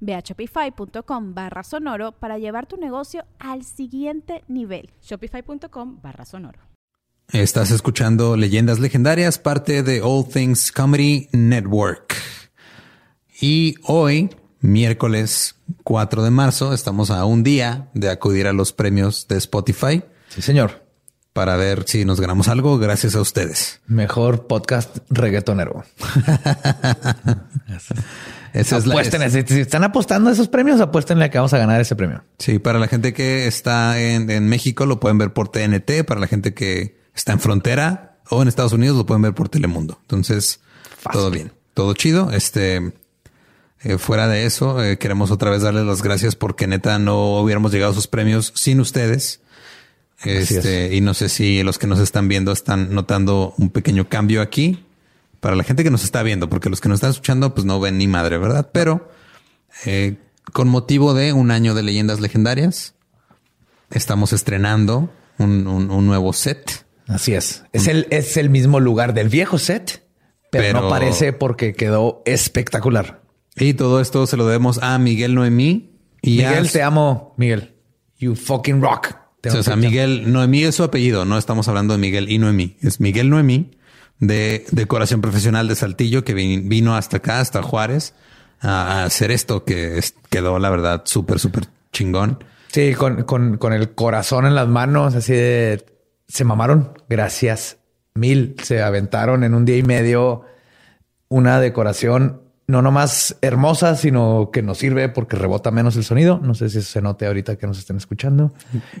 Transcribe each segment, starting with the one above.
Ve a shopify.com barra sonoro para llevar tu negocio al siguiente nivel. Shopify.com barra sonoro. Estás escuchando Leyendas Legendarias, parte de All Things Comedy Network. Y hoy, miércoles 4 de marzo, estamos a un día de acudir a los premios de Spotify. Sí, señor. Para ver si nos ganamos algo gracias a ustedes. Mejor podcast reggaetonero. Esa es la, apuesten, si están apostando a esos premios, apuéstenle a que vamos a ganar ese premio. Sí, para la gente que está en, México lo pueden ver por TNT, para la gente que está en frontera o en Estados Unidos lo pueden ver por Telemundo. Entonces, todo bien, todo chido. Este, eh, fuera de eso, eh, queremos otra vez darles las gracias porque neta no hubiéramos llegado a esos premios sin ustedes. Este, y no sé si los que nos están viendo están notando un pequeño cambio aquí para la gente que nos está viendo, porque los que nos están escuchando, pues no ven ni madre, ¿verdad? Pero eh, con motivo de un año de leyendas legendarias, estamos estrenando un, nuevo set. Así es. Es el, es el mismo lugar del viejo set, pero, no parece porque quedó espectacular. Y todo esto se lo debemos a Miguel Noemí. Y Miguel, te amo, Miguel. You fucking rock. o sea, Miguel Noemí es su apellido. No estamos hablando de Miguel y Noemí. Es Miguel Noemí de decoración profesional de Saltillo que vino hasta acá, hasta Juárez, a hacer esto que quedó, la verdad, súper, súper chingón. Sí, con, con, el corazón en las manos, así de se mamaron. Gracias mil. Se aventaron en un día y medio una decoración no nomás hermosa, sino que nos sirve porque rebota menos el sonido. No sé si se note ahorita que nos estén escuchando,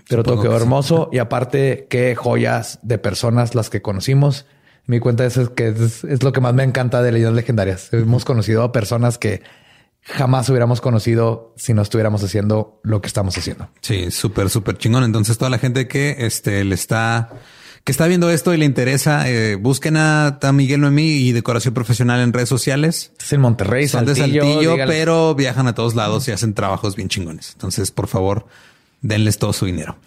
pero todo quedó hermoso. Y aparte, qué joyas de personas las que conocimos mi cuenta es que es, lo que más me encanta de leyendas legendarias. Hemos conocido a personas que jamás hubiéramos conocido si no estuviéramos haciendo lo que estamos haciendo. Sí, súper, súper chingón. Entonces, toda la gente que este, le está, que está viendo esto y le interesa, eh, busquen a, Miguel Noemí y decoración profesional en redes sociales. Es en Monterrey, Son de Saltillo, pero viajan a todos lados y hacen trabajos bien chingones. Entonces, por favor, denles todo su dinero.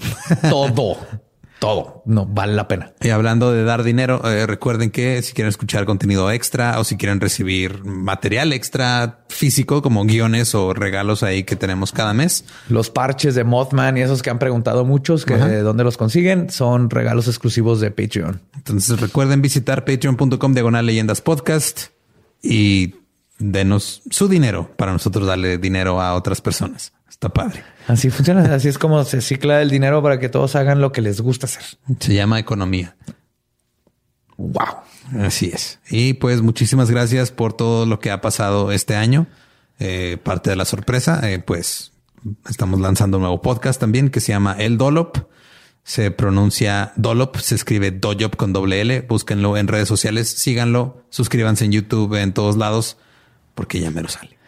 Todo todo. No vale la pena. Y hablando de dar dinero, eh, recuerden que si quieren escuchar contenido extra o si quieren recibir material extra físico como guiones o regalos ahí que tenemos cada mes. Los parches de Mothman y esos que han preguntado muchos que de dónde los consiguen son regalos exclusivos de Patreon. Entonces recuerden visitar patreon.com diagonal leyendas podcast y denos su dinero para nosotros darle dinero a otras personas. Está padre. Así funciona. Así es como se cicla el dinero para que todos hagan lo que les gusta hacer. Se llama economía. Wow. Así es. Y pues muchísimas gracias por todo lo que ha pasado este año. Eh, parte de la sorpresa, eh, pues estamos lanzando un nuevo podcast también que se llama El Dolop. Se pronuncia Dolop, se escribe Doyop con doble L. Búsquenlo en redes sociales, síganlo, suscríbanse en YouTube, en todos lados, porque ya me lo sale.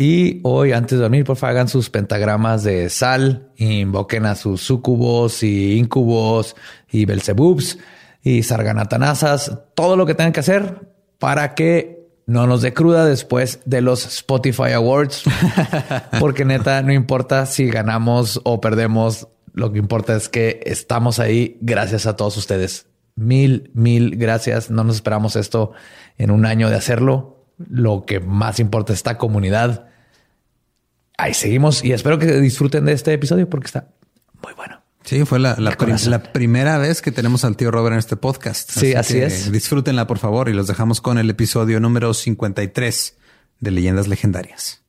Y hoy, antes de dormir, por favor, hagan sus pentagramas de sal, invoquen a sus sucubos y incubos y belzebubs y sarganatanasas, todo lo que tengan que hacer para que no nos dé cruda después de los Spotify Awards. Porque neta, no importa si ganamos o perdemos, lo que importa es que estamos ahí gracias a todos ustedes. Mil, mil gracias. No nos esperamos esto en un año de hacerlo. Lo que más importa es esta comunidad ahí seguimos y espero que disfruten de este episodio porque está muy bueno. Sí, fue la, la, primera vez que tenemos al tío Robert en este podcast. Sí, así, es. Disfrútenla, por favor, y los dejamos con el episodio número 53 de Leyendas Legendarias.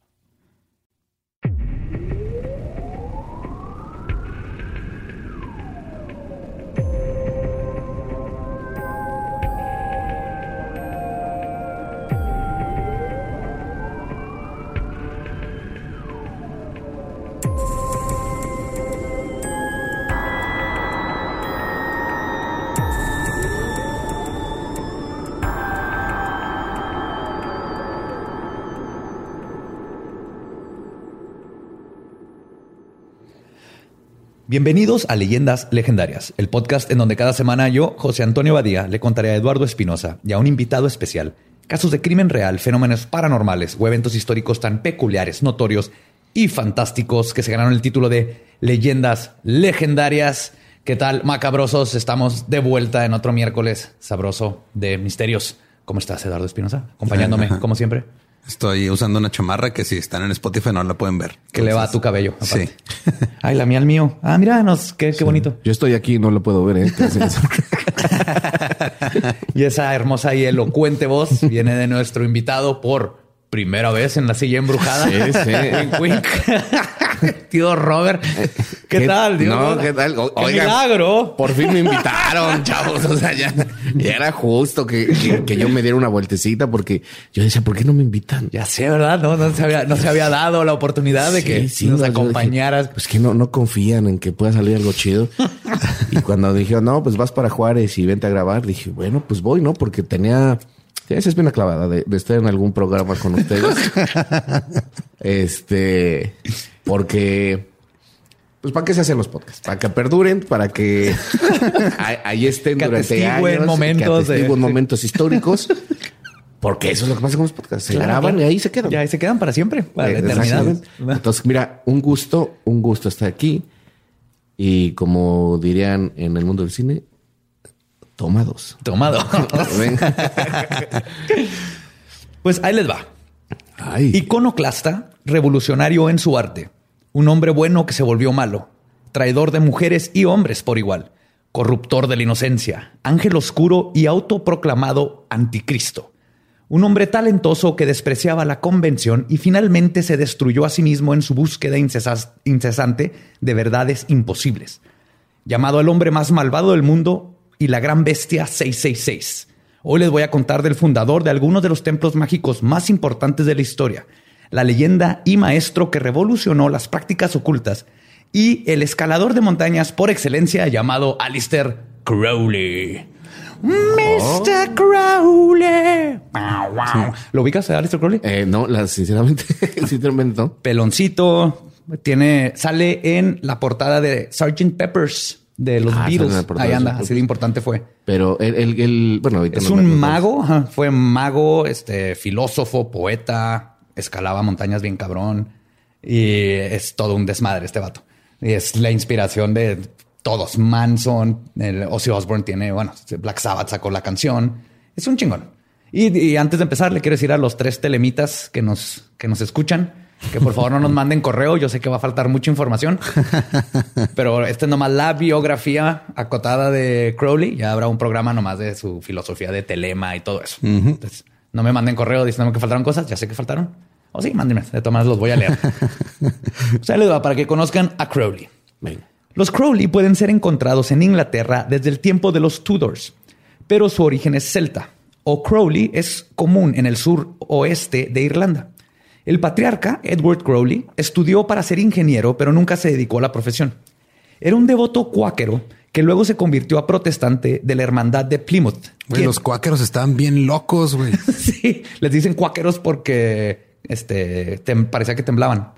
Bienvenidos a Leyendas Legendarias, el podcast en donde cada semana yo, José Antonio Badía, le contaré a Eduardo Espinosa y a un invitado especial casos de crimen real, fenómenos paranormales o eventos históricos tan peculiares, notorios y fantásticos que se ganaron el título de Leyendas Legendarias. ¿Qué tal, macabrosos? Estamos de vuelta en otro miércoles sabroso de misterios. ¿Cómo estás, Eduardo Espinosa? Acompañándome, como siempre. Estoy usando una chamarra que si están en Spotify no la pueden ver. Que le va a tu cabello. Sí. Ay, la mía al mío. Ah, míranos, qué, qué bonito. Yo estoy aquí, no lo puedo ver. ¿eh? y esa hermosa y elocuente voz viene de nuestro invitado por primera vez en la silla embrujada. Sí, sí. Wink. Tío Robert. ¿Qué, tal, tío? No, ¿qué tal? O- ¡Qué oigan, milagro! Por fin me invitaron, chavos. O sea, ya, ya era justo que, que- que yo me diera una vueltecita porque yo decía, ¿por qué no me invitan? Ya sé, ¿verdad? No, no, se, había, no se había dado la oportunidad de que Sí, nos no, yo dije, acompañaras. Pues que no, no confían en que pueda salir algo chido. y cuando dijeron, no, pues vas para Juárez y vente a grabar, dije, bueno, pues voy, ¿no? Porque tenía, esa es una clavada de, de estar en algún programa con ustedes. este, porque, pues, ¿para qué se hacen los podcasts? Para que perduren, para que ahí- estén Que durante años, momentos que de- momentos históricos. Porque eso es lo que pasa con los podcasts. Se Claro, graban claro. y ahí se quedan. Ya ahí se quedan para siempre, para la eternidad. Exactamente. Entonces, mira, un gusto, un gusto estar aquí. Y como dirían en el mundo del cine, toma dos. Tomado. Ven. pues ahí les va. Ay, Iconoclasta, revolucionario en su arte. Un hombre bueno que se volvió malo. Traidor de mujeres y hombres por igual. Corruptor de la inocencia. Ángel oscuro y autoproclamado anticristo. Un hombre talentoso que despreciaba la convención y finalmente se destruyó a sí mismo en su búsqueda incesante de verdades imposibles. Llamado el hombre más malvado del mundo y la gran bestia 666. Hoy les voy a contar del fundador de algunos de los templos mágicos más importantes de la historia, la leyenda y maestro que revolucionó las prácticas ocultas y el escalador de montañas por excelencia llamado Alistair Crowley. Mr. Crowley. Wow, wow. ¿Lo ubicas a Alistair Crowley? eh, no, la, sinceramente, sinceramente no. Peloncito, tiene, sale en la portada de Sgt. Peppers de los Ah, Beatles. Ahí anda, así de importante fue. Pero el, el, el- bueno, ahorita Es no un mago, fue mago, este filósofo, poeta, escalaba montañas bien cabrón y es todo un desmadre este vato. Y es la inspiración de todos. Manson, el Ozzy Osbourne tiene, bueno, Black Sabbath sacó la canción. Es un chingón. Y, y antes de empezar, le quiero decir a los tres telemitas que nos, que nos escuchan que por favor no nos manden correo. Yo sé que va a faltar mucha información, pero esta es nomás la biografía acotada de Crowley. Ya habrá un programa nomás de su filosofía de telema y todo eso. Entonces, no me manden correo diciéndome que faltaron cosas. Ya sé que faltaron. O sí, mándenme. De todas los voy a leer. o sea, les va para que conozcan a Crowley. Venga. Los Crowley pueden ser encontrados en Inglaterra desde el tiempo de los Tudors, pero su origen es celta, o Crowley es común en el sur oeste de Irlanda. El patriarca Edward Crowley estudió para ser ingeniero, pero nunca se dedicó a la profesión. Era un devoto cuáquero que luego se convirtió a protestante de la hermandad de Plymouth. Güey, los cuáqueros estaban bien locos, güey. sí, les dicen cuáqueros porque este, tem- parecía que temblaban.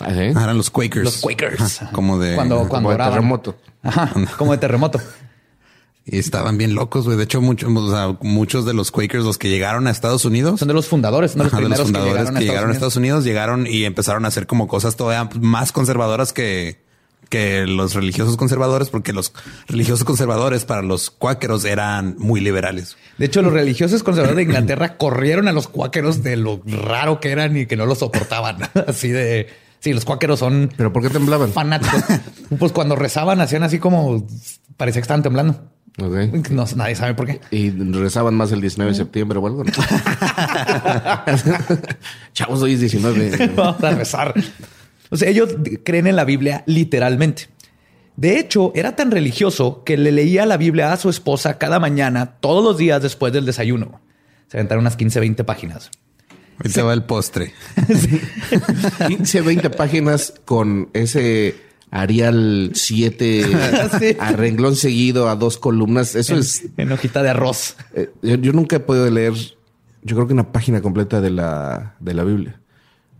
Ah, ¿sí? Ah, eran los Quakers. Los Quakers. Ajá, como de... Cuando, cuando de terremoto. Ajá, como de terremoto. Y estaban bien locos, güey. De hecho, muchos, o sea, muchos de los Quakers, los que llegaron a Estados Unidos, Son de los fundadores, son de los Ajá, de primeros los fundadores que llegaron a Estados, Unidos. Unidos, llegaron y empezaron a hacer como cosas todavía más conservadoras que, que los religiosos conservadores, porque los religiosos conservadores para los cuáqueros eran muy liberales. De hecho, los religiosos conservadores de Inglaterra corrieron a los cuáqueros de lo raro que eran y que no los soportaban. Así de... Sí, los cuáqueros son ¿Pero por qué temblaban? fanáticos. pues cuando rezaban hacían así como... Parecía que estaban temblando. Ok. No, nadie sabe por qué. Y rezaban más el 19 de septiembre o algo. ¿no? Chavos, hoy es 19. Vamos a rezar. O sea, ellos creen en la Biblia literalmente. De hecho, era tan religioso que le leía la Biblia a su esposa cada mañana, todos los días después del desayuno. Se aventaron unas 15, 20 páginas. Ahorita va el postre. 15, 20 páginas con ese Arial 7 Sí. a renglón seguido a dos columnas. Eso es. En hojita de arroz. eh, yo, yo nunca he podido leer, yo creo que una página completa de la, de la Biblia.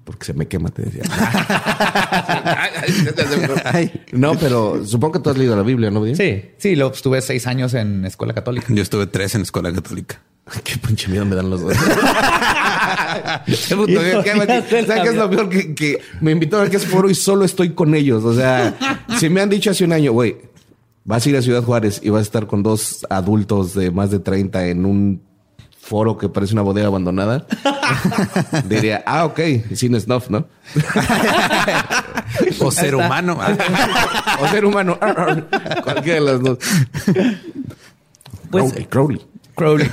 Porque se me quema, te decía. no, pero supongo que tú has leído la Biblia, ¿no? Sí, sí, lo estuve seis años en escuela católica. Yo estuve tres en escuela católica. Qué pinche miedo me dan los dos. ¿Sabes qué es lo peor? Que, me invitaron a que es foro y solo estoy con ellos. O sea, si me han dicho hace un año, güey, vas a ir a Ciudad Juárez y vas a estar con dos adultos de más de 30 en un foro que parece una bodega abandonada, diría, ah, ok, sin snuff, ¿no? o ser humano. o ser humano. Cualquiera de las dos. Pues, Crowley. Crowley.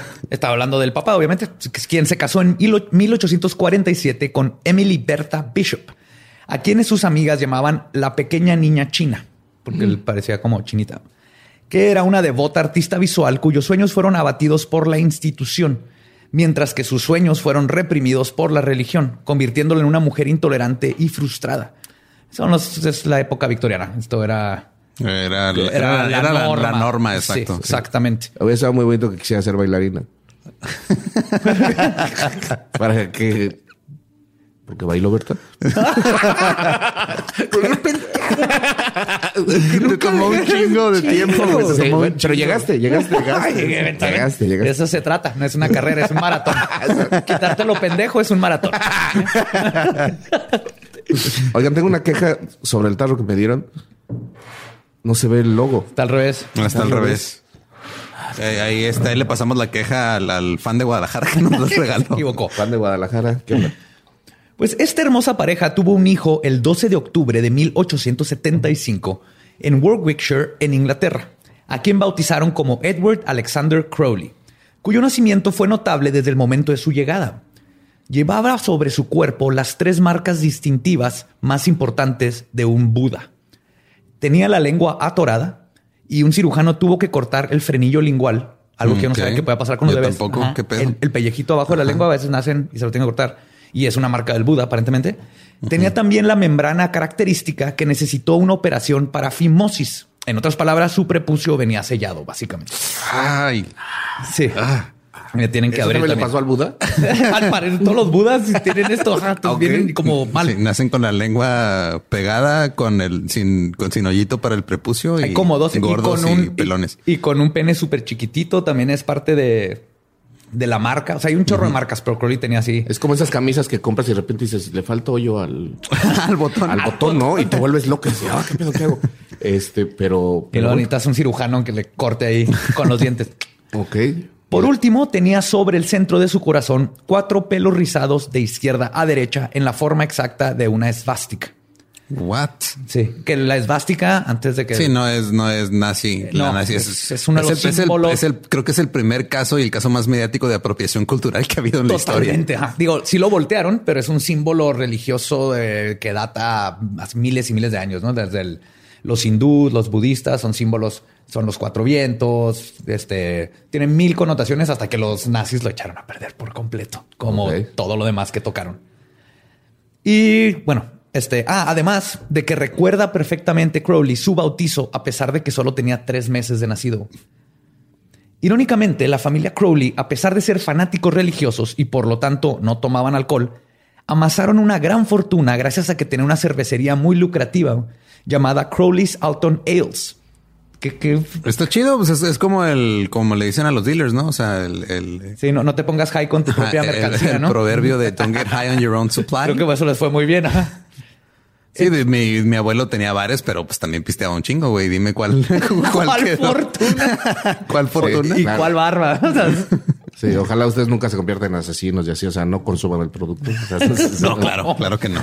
Estaba hablando del papá, obviamente, quien se casó en 1847 con Emily Bertha Bishop, a quienes sus amigas llamaban la pequeña niña china, porque él parecía como chinita que era una devota artista visual cuyos sueños fueron abatidos por la institución, mientras que sus sueños fueron reprimidos por la religión, convirtiéndola en una mujer intolerante y frustrada. Eso es la época victoriana. Esto era... Era, la, norma. exacto. Exactamente. Hubiera estado muy bonito que quisiera ser bailarina. Para que porque bailó, Berta. tomó un chingo de tiempo. pero llegaste, llegaste, llegaste. llegaste, De eso se trata. No es una carrera, es un maratón. Quitarte lo pendejo es un maratón. Oigan, tengo una queja sobre el tarro que me dieron. No se ve el logo. Está al revés. está, al revés. Ahí, está, ahí le pasamos la queja al, fan de Guadalajara que nos regaló. Equivocó. Fan de Guadalajara. ¿Qué onda? Pues esta hermosa pareja tuvo un hijo el 12 de octubre de 1875 en Warwickshire, en Inglaterra, a quien bautizaron como Edward Alexander Crowley, cuyo nacimiento fue notable desde el momento de su llegada. Llevaba sobre su cuerpo las tres marcas distintivas más importantes de un Buda. Tenía la lengua atorada y un cirujano tuvo que cortar el frenillo lingual, algo que yo no sabía que puede pasar con los bebés. Tampoco. El, el, pellejito abajo de la lengua a veces nacen y se lo tienen que cortar y es una marca del Buda aparentemente, tenía también la membrana característica que necesitó una operación para fimosis. En otras palabras, su prepucio venía sellado, básicamente. Ay. Sí. Ah. Me tienen que abrir. ¿Eso le pasó al Buda? al parecer, todos los Budas tienen esto. Vienen como mal. nacen con la lengua pegada, con el sin, con sin hoyito para el prepucio y como dos gordos y, con un, pelones. Y, con un pene súper chiquitito también es parte de de la marca. O sea, hay un chorro de marcas, pero Crowley tenía así. Es como esas camisas que compras y de repente dices, le falta hoyo al, al botón. Al botón, ¿no? Y te vuelves loco y dices, ah, ¿qué pedo que hago? Este, pero. Que lo necesitas un cirujano que le corte ahí con los dientes. ok. Por último, tenía sobre el centro de su corazón cuatro pelos rizados de izquierda a derecha en la forma exacta de una esvástica. What? Sí, que la esvástica antes de que sí no es no es nazi. No, nazi es, es, uno de los símbolos. El, creo que es el primer caso y el caso más mediático de apropiación cultural que ha habido en la historia. Digo, sí lo voltearon, pero es un símbolo religioso que data miles y miles de años, no? Desde los hindús, los budistas son símbolos, son los cuatro vientos. Este tienen mil connotaciones hasta que los nazis lo echaron a perder por completo, como todo lo demás que tocaron. Y bueno, este, ah, además de que recuerda perfectamente Crowley su bautizo a pesar de que solo tenía tres meses de nacido. Irónicamente, la familia Crowley, a pesar de ser fanáticos religiosos y por lo tanto no tomaban alcohol, amasaron una gran fortuna gracias a que tenía una cervecería muy lucrativa llamada Crowley's Alton Ales. Que, Está chido, pues es, como el, como le dicen a los dealers, ¿no? O sea, el, sí, no, no te pongas high con tu propia mercancía, ¿no? El proverbio de don't get high on your own supply. Creo que eso les fue muy bien. Sí, mi, mi, abuelo tenía bares, pero pues también pisteaba un chingo, güey. Dime cuál, cuál, fortuna. ¿Cuál fortuna? y cuál barba. Sí, ojalá ustedes nunca se conviertan en asesinos y así, o sea, no consuman el producto. no, claro, claro que no.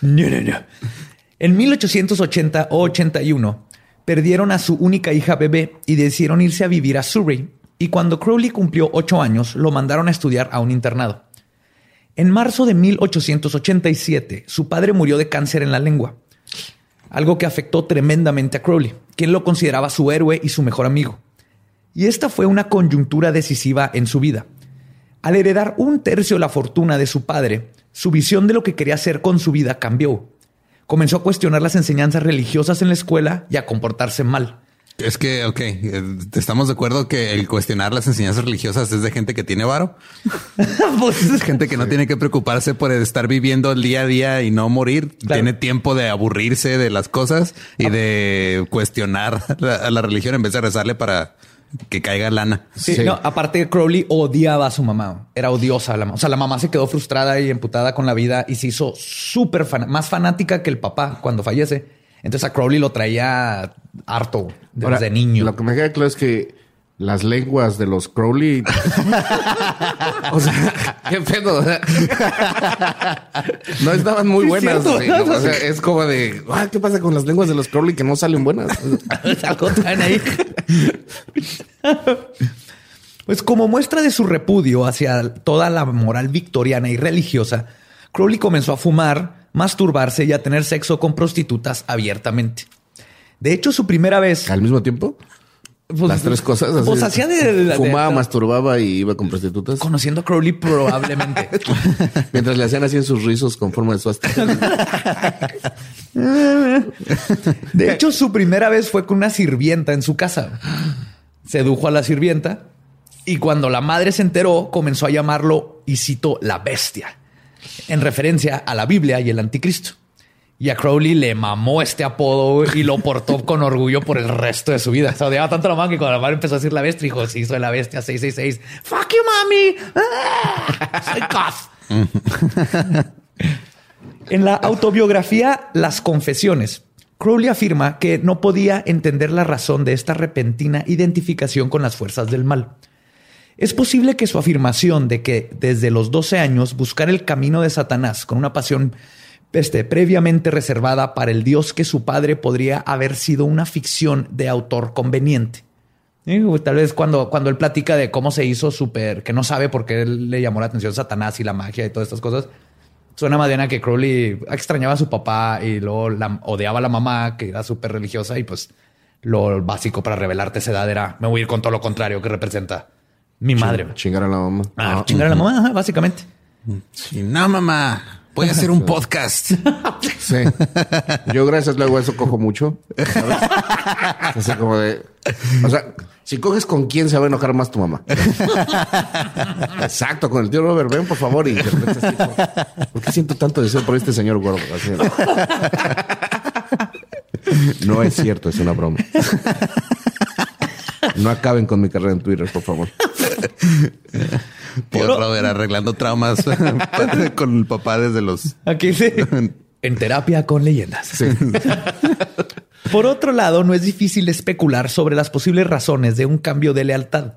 no, no, no. En 1880 o 81 perdieron a su única hija bebé y decidieron irse a vivir a Surrey. Y cuando Crowley cumplió ocho años, lo mandaron a estudiar a un internado. En marzo de 1887, su padre murió de cáncer en la lengua, algo que afectó tremendamente a Crowley, quien lo consideraba su héroe y su mejor amigo. Y esta fue una coyuntura decisiva en su vida. Al heredar un tercio de la fortuna de su padre, su visión de lo que quería hacer con su vida cambió. Comenzó a cuestionar las enseñanzas religiosas en la escuela y a comportarse mal. Es que, ok, eh, estamos de acuerdo que el cuestionar las enseñanzas religiosas es de gente que tiene varo. pues es gente que no tiene que preocuparse por estar viviendo el día a día y no morir. Tiene tiempo de aburrirse de las cosas y de cuestionar la, la religión en vez de rezarle para que caiga lana. Sí, No, aparte Crowley odiaba a su mamá. Era odiosa a la mamá. O sea, la mamá se quedó frustrada y emputada con la vida y se hizo súper más fanática que el papá cuando fallece. Entonces a Crowley lo traía harto desde niño. Lo que me queda claro es que las lenguas de los Crowley. o sea, qué pedo. no estaban muy buenas. o sea, es como de, ah, ¿qué pasa con las lenguas de los Crowley que no salen buenas? ahí. pues como muestra de su repudio hacia toda la moral victoriana y religiosa, Crowley comenzó a fumar, masturbarse y a tener sexo con prostitutas abiertamente. De hecho, su primera vez. ¿Al mismo tiempo? Pues, Las tres cosas. pues hacía de, Fumaba, masturbaba y iba con prostitutas. Conociendo a Crowley probablemente. Mientras le hacían así en sus rizos con forma de suástica. de hecho, su primera vez fue con una sirvienta en su casa. Sedujo a la sirvienta y cuando la madre se enteró, comenzó a llamarlo, y cito, la bestia en referencia a la Biblia y el anticristo. Y a Crowley le mamó este apodo y lo portó con orgullo por el resto de su vida. Se odiaba tanto a la mamá que cuando la madre empezó a decir la bestia, dijo, hizo de la bestia 666. Fuck you, mami. Ah, soy en la autobiografía Las Confesiones, Crowley afirma que no podía entender la razón de esta repentina identificación con las fuerzas del mal. Es posible que su afirmación de que desde los 12 años buscar el camino de Satanás con una pasión este, previamente reservada para el Dios que su padre podría haber sido una ficción de autor conveniente. Tal vez cuando, cuando él platica de cómo se hizo súper, que no sabe por qué él le llamó la atención Satanás y la magia y todas estas cosas, suena más bien a que Crowley extrañaba a su papá y luego la, odiaba a la mamá, que era súper religiosa, y pues lo básico para revelarte esa edad era, me voy a ir con todo lo contrario que representa mi madre. chingar a la mamá. Ah, ah chingar a la mamá, básicamente. Sí, no, mamá. Voy a hacer un podcast. Sí. Yo gracias luego a eso cojo mucho. Así como de... O sea, si coges con quién se va a enojar más tu mamá. Exacto, con el tío Robert. Ven, por favor. Y ¿por qué siento tanto deseo por este señor gordo? No es cierto, es una broma. No acaben con mi carrera en Twitter, por favor. Tío Robert arreglando traumas con el papá desde los. Aquí sí. En terapia con leyendas. Por otro lado, no es difícil especular sobre las posibles razones de un cambio de lealtad.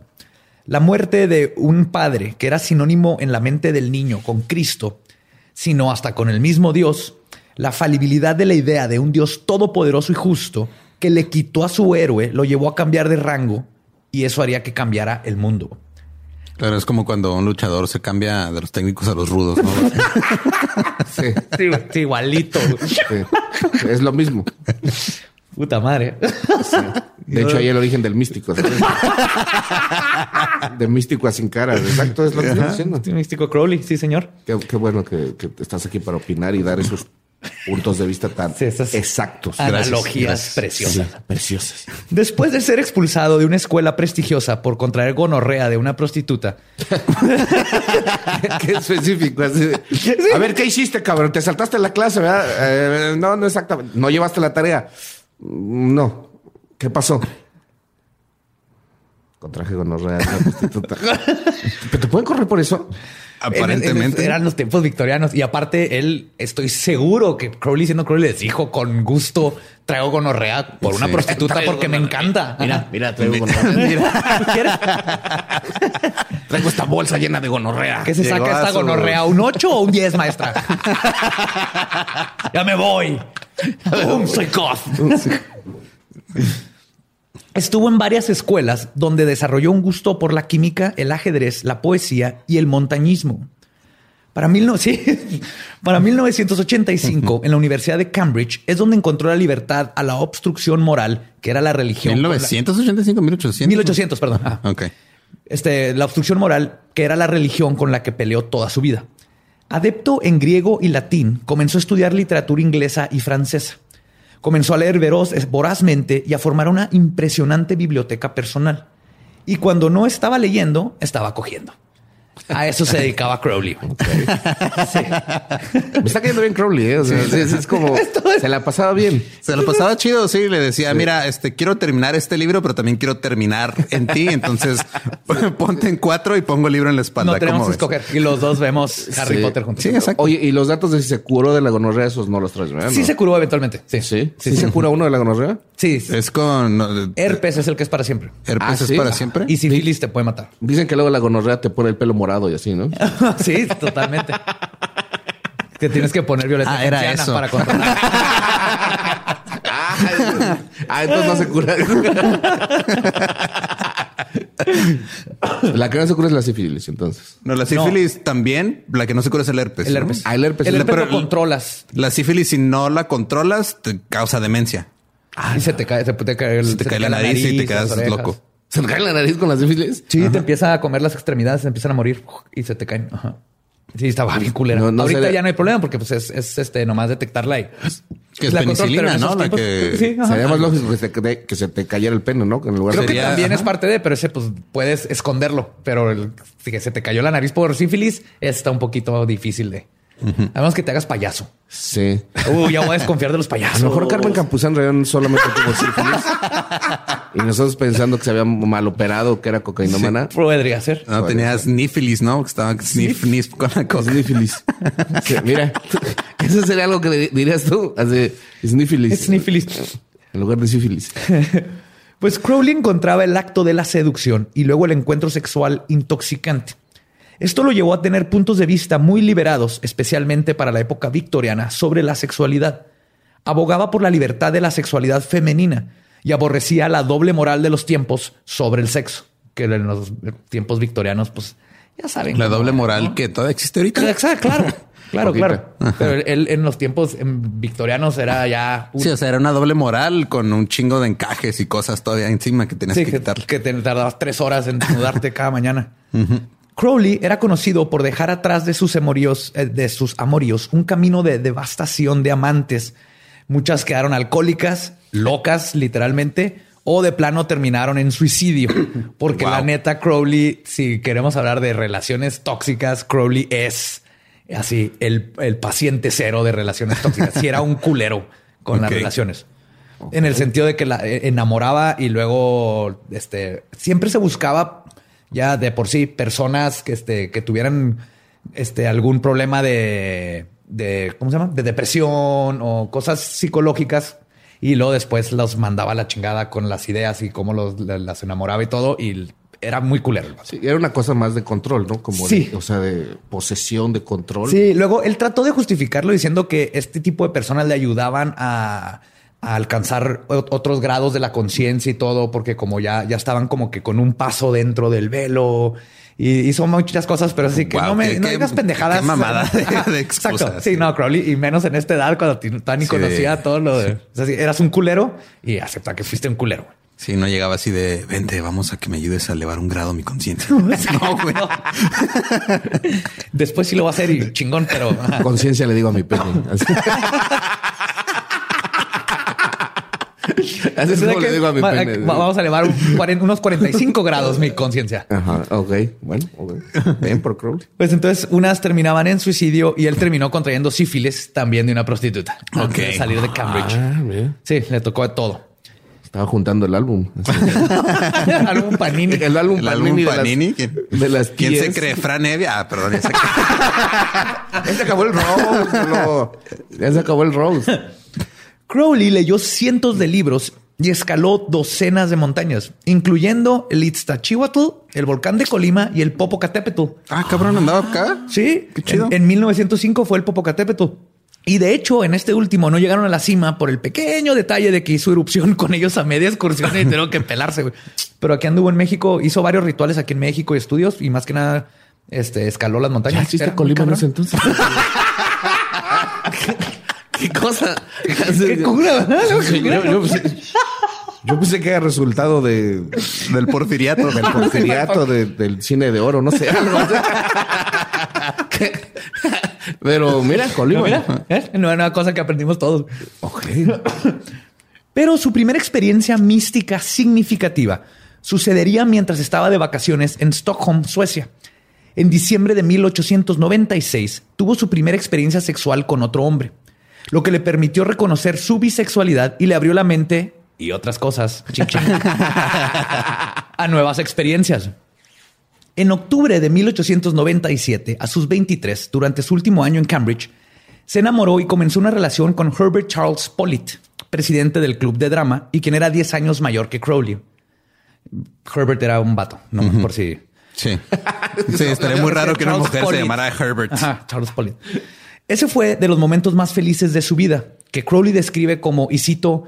La muerte de un padre, que era sinónimo en la mente del niño con Cristo, sino hasta con el mismo Dios, la falibilidad de la idea de un Dios todopoderoso y justo que le quitó a su héroe, lo llevó a cambiar de rango y eso haría que cambiara el mundo. Claro, es como cuando un luchador se cambia de los técnicos a los rudos, ¿no? sí. igualito. Es lo mismo. Puta madre. De hecho, ahí el origen del místico. de místico a sin cara. Exacto, es lo que estoy diciendo. Místico Crowley, sí, señor. Qué, bueno que, estás aquí para opinar y dar esos puntos de vista tan exactos. Analogías preciosas. preciosas. Después de ser expulsado de una escuela prestigiosa por contraer gonorrea de una prostituta. qué específico. A ver, ¿qué hiciste, cabrón? Te saltaste la clase, ¿verdad? Eh, no, no exactamente. No llevaste la tarea. No. ¿Qué pasó? Contraje gonorrea de una prostituta. ¿Te pueden correr por eso? Aparentemente. eran los tiempos victorianos. Y aparte, él, estoy seguro que Crowley, siendo Crowley, les dijo con gusto, traigo gonorrea por una prostituta porque me encanta. Mira, mira, traigo gonorrea. traigo esta bolsa llena de gonorrea. ¿Qué se saca esta gonorrea? ¿Un 8 o un 10, maestra? ya me voy. soy goth. Estuvo en varias escuelas donde desarrolló un gusto por la química, el ajedrez, la poesía y el montañismo. Para, para 1985, en la Universidad de Cambridge, es donde encontró la libertad a la obstrucción moral, que era la religión. 1985, 1800. 1800, perdón. Ah, ok. Este, la obstrucción moral, que era la religión con la que peleó toda su vida. Adepto en griego y latín, comenzó a estudiar literatura inglesa y francesa. Comenzó a leer vorazmente y a formar una impresionante biblioteca personal. Y cuando no estaba leyendo, estaba cogiendo. A eso se dedicaba Crowley. Me está cayendo bien Crowley, ¿eh? O sea, es, es como se la pasaba bien. Se lo pasaba chido, sí. Le decía, mira, este quiero terminar este libro, pero también quiero terminar en ti. Entonces ponte en cuatro y pongo el libro en la espalda. No tenemos ¿Cómo que escoger. Y los dos vemos Harry Sí. Potter juntos. Sí, exacto. Oye, y los datos de si se curó de la gonorrea, esos no los traes, ¿verdad? Sí No. se curó eventualmente. Sí. ¿Sí? ¿Sí, se cura uno de la gonorrea? Sí. sí. Es con no, Herpes es el que es para siempre. herpes Ah, es sí. para siempre. Y sífilis te puede matar. Dicen que luego la gonorrea te pone el pelo morado y así, ¿no? sí, totalmente. Que tienes que poner violeta Ah, era eso. para controlar. ah, entonces no se cura. la que no se cura es la sífilis, entonces. No, la sífilis también. La que no se cura es el herpes. El ¿no? herpes. Ah, el herpes. El herpes pero- lo controlas La sífilis, si no la controlas, te causa demencia. y se te cae, se te cae, el- Se te cae la nariz y te quedas loco. ¿Se te cae la nariz con la sífilis? Sí, te empieza a comer las extremidades, te empiezan a morir y se te caen. Ajá. Sí, estaba bien culera. No, no Ahorita ya no hay problema porque pues es, es, este nomás detectarla y Que es la control, penicilina, ¿no? La que- Sí, ajá. Sería más lógico que se, que se te cayera el pene, ¿no? Que en lugar Creo que también es parte de, pero ese pues puedes esconderlo. Pero el, que se te cayó la nariz por sífilis está un poquito difícil de. A menos que te hagas payaso. Sí. Uh, ya voy a desconfiar de los A payasos. lo mejor Carmen Campuzán Rayón solamente tuvo sífilis. y nosotros pensando que se había mal operado, que era cocainómana. podría ser. No, tenías nífilis, ¿no? Que estaba sniff, sniff con la cosa. Sífilis. Sí, mira, eso sería algo que dirías tú. Así, snífilis. Snífilis. En lugar de sífilis. Pues Crowley encontraba el acto de la seducción y luego el encuentro sexual intoxicante. Esto lo llevó a tener puntos de vista muy liberados, especialmente para la época victoriana, sobre la sexualidad. Abogaba por la libertad de la sexualidad femenina y aborrecía la doble moral de los tiempos sobre el sexo, que en los tiempos victorianos, pues ya saben. La doble era, moral ¿no? que todavía existe ahorita. Exacto, claro, claro, Poquita. claro. Pero él en los tiempos em, victorianos era ya un- Sí, o sea, era una doble moral con un chingo de encajes y cosas todavía encima que tenías Sí, que que, quitarle. que te tardabas tres horas en mudarte cada mañana. Crowley era conocido por dejar atrás de sus amoríos, eh, de sus amoríos, un camino de devastación de amantes. Muchas quedaron alcohólicas, locas, literalmente, o de plano terminaron en suicidio. Porque Wow. la neta, Crowley, si queremos hablar de relaciones tóxicas, Crowley es así el, el paciente cero de relaciones tóxicas. Si era un culero con las relaciones. En el sentido de que la eh, enamoraba y luego este siempre se buscaba ya de por sí personas que este que tuvieran este algún problema de de ¿cómo se llama? de depresión o cosas psicológicas y luego después los mandaba a la chingada con las ideas y cómo los la- las enamoraba y todo y era muy culero. Sí, era una cosa más de control, ¿no? Como Sí. de, o sea, de posesión, de control. Sí, luego él trató de justificarlo diciendo que este tipo de personas le ayudaban a, a alcanzar otros grados de la conciencia y todo, porque como ya, ya estaban como que con un paso dentro del velo y hizo muchas cosas, pero así que Wow, no me qué- no qué- digas pendejadas. qué mamada de- de Exacto. Sí, no, Crowley, y menos en esta edad cuando ti- todavía ni Sí, conocía todo lo de. O sea, sí, eras un culero y acepta que fuiste un culero. Sí, no llegaba así de vente, vamos a que me ayudes a elevar un grado mi conciencia. no, güey. Después sí lo va a hacer y chingón, pero. Conciencia le digo a mi pene. Así, es como que le digo a mi pene. va- Vamos a elevar un unos 45 grados mi conciencia. Ajá, ok. Bueno, ok. Ven por Crowley. Pues entonces unas terminaban en suicidio y él terminó contrayendo sífilis también de una prostituta. Antes de Ok. salir de Cambridge. Ah. Sí, le tocó de todo. Estaba juntando el álbum. Álbum Panini. El álbum El álbum Panini. de las- Panini. ¿Quién, de las ¿quién se cree? Fran Evia. Ah, perdón. ya se acabó el Rose. Lolo. Ya se acabó el Rose. Crowley leyó cientos de libros y escaló docenas de montañas, incluyendo el Iztaccíhuatl, el volcán de Colima y el Popocatépetl. Ah, cabrón, andaba acá. Sí, Qué chido. En, en 1905 fue el Popocatépetl. Y de hecho, en este último no llegaron a la cima por el pequeño detalle de que hizo erupción con ellos a media excursión y tuvieron que pelarse. güey. Pero aquí anduvo en México, hizo varios rituales aquí en México y estudios y más que nada este, escaló las ¿Ya montañas. existe Era muy Colima en ese entonces? ¿Qué cosa? Qué cura, yo, yo pensé, yo pensé que era resultado de, Del porfiriato. del porfiriato, de- del cine de oro, no sé. algo. Pero mira, Colima. Mira, ¿eh? una cosa que aprendimos todos. Pero su primera experiencia mística significativa sucedería mientras estaba de vacaciones en Stockholm, Suecia. En diciembre de 1896 tuvo su primera experiencia sexual con otro hombre, lo que le permitió reconocer su bisexualidad y le abrió la mente y otras cosas a nuevas experiencias. En octubre de 1897, a sus 23, durante su último año en Cambridge, se enamoró y comenzó una relación con Herbert Charles Pollitt, presidente del club de drama y quien era 10 años mayor que Crowley. Herbert era un vato, no por si. Sí. sí, estaría muy raro que una mujer se llamara Herbert. Charles Pollitt. Ese fue de los momentos más felices de su vida, que Crowley describe como, y cito,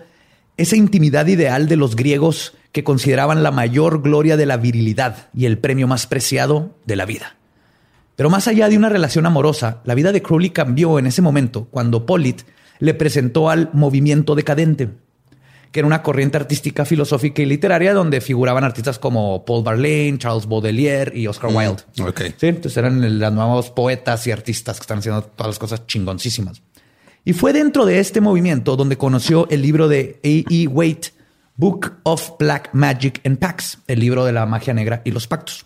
esa intimidad ideal de los griegos que consideraban la mayor gloria de la virilidad y el premio más preciado de la vida. Pero más allá de una relación amorosa, la vida de Crowley cambió en ese momento cuando Pollitt le presentó al movimiento decadente, que era una corriente artística, filosófica y literaria donde figuraban artistas como Paul Verlaine, Charles Baudelaire y Oscar mm, Wilde. Sí, entonces eran los nuevos poetas y artistas que están haciendo todas las cosas chingoncísimas. Y fue dentro de este movimiento donde conoció el libro de A. E. Waite, Book of Black Magic and Pacts, el libro de la magia negra y los pactos.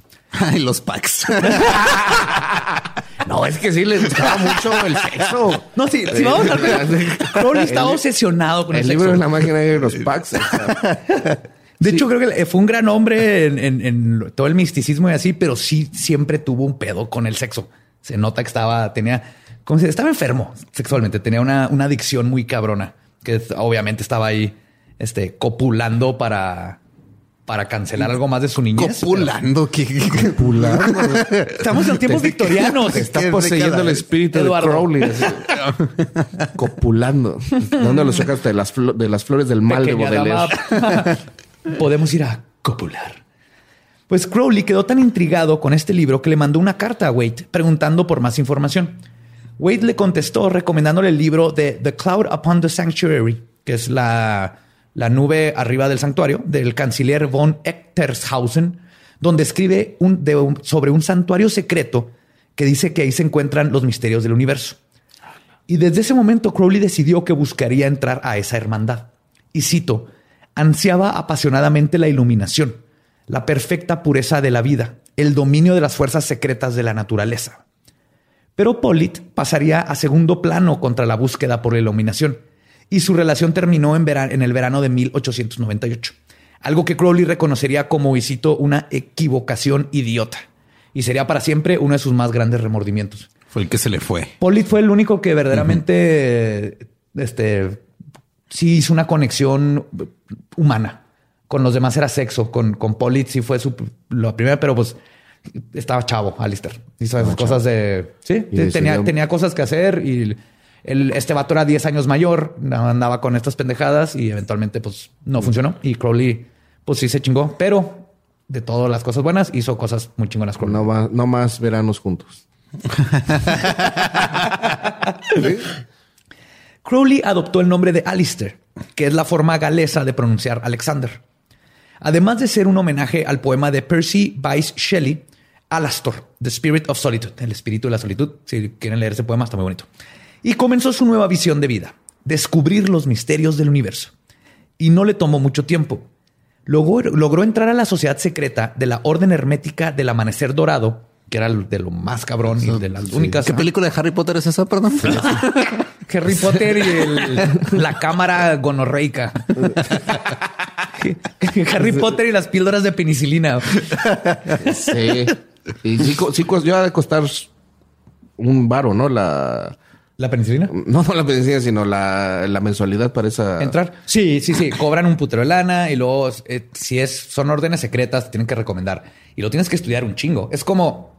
Y los packs. no, es que sí le gustaba mucho el sexo. No, sí, sí vamos a ver. Crowley estaba obsesionado con el, el libro de la negra y los packs. De hecho, creo que fue un gran hombre en, todo el misticismo y así, pero sí siempre tuvo un pedo con el sexo. Se nota que estaba, tenía, como si estaba enfermo sexualmente, tenía una, una adicción muy cabrona, que obviamente estaba ahí este, copulando para, para cancelar algo más de su niñez. Copulando, ¿qué? Copulando. Estamos en tiempos victorianos. Está poseyendo el espíritu de Crowley. Copulando. ¿Dónde lo sacaste? De las, de las flores del mal de Baudelaire. Podemos ir a copular. Pues Crowley quedó tan intrigado con este libro que le mandó una carta a Wade preguntando por más información. Wade le contestó recomendándole el libro de The Cloud Upon the Sanctuary, que es la la nube arriba del santuario, del canciller von Echtershausen, donde escribe sobre un santuario secreto que dice que ahí se encuentran los misterios del universo. Y desde ese momento Crowley decidió que buscaría entrar a esa hermandad. Y cito, ansiaba apasionadamente la iluminación, la perfecta pureza de la vida, el dominio de las fuerzas secretas de la naturaleza. Pero Polit pasaría a segundo plano contra la búsqueda por la iluminación y su relación terminó en, en el verano de 1898. Algo que Crowley reconocería como, y cito, una equivocación idiota. Y sería para siempre uno de sus más grandes remordimientos. Fue el que se le fue. Polit fue el único que verdaderamente, este, sí hizo una conexión humana. Con los demás era sexo. Con, con Polit sí fue su, la primera, pero pues estaba chavo, Alistair. Hizo esas cosas de... Sí, tenía, tenía cosas que hacer y este vato era 10 años mayor, andaba con estas pendejadas y eventualmente pues no funcionó. Y Crowley pues sí se chingó, pero de todas las cosas buenas hizo cosas muy chingonas. No, no más veranos juntos. Crowley adoptó el nombre de Alistair, que es la forma galesa de pronunciar Alexander. Además de ser un homenaje al poema de Percy Bysshe Shelley, Alastor, The Spirit of Solitude, el espíritu de la solitud. Si quieren leer ese poema, está muy bonito y comenzó su nueva visión de vida, descubrir los misterios del universo. Y no le tomó mucho tiempo. Logró, entrar a la sociedad secreta de la Orden Hermética del Amanecer Dorado, que era de lo más cabrón y de las únicas. ¿Qué película de Harry Potter es esa, perdón? Harry Potter y la cámara gonorreica. Harry Potter y las píldoras de penicilina. Sí. Y sí, sí, yo ha de costar un varo, ¿no? La, ¿La penicilina? No, no la penicilina, sino la, mensualidad para esa. Entrar. Sí, sí, sí. Cobran un putero de lana y luego, eh, si es, son órdenes secretas, tienen que recomendar. Y lo tienes que estudiar un chingo. Es como.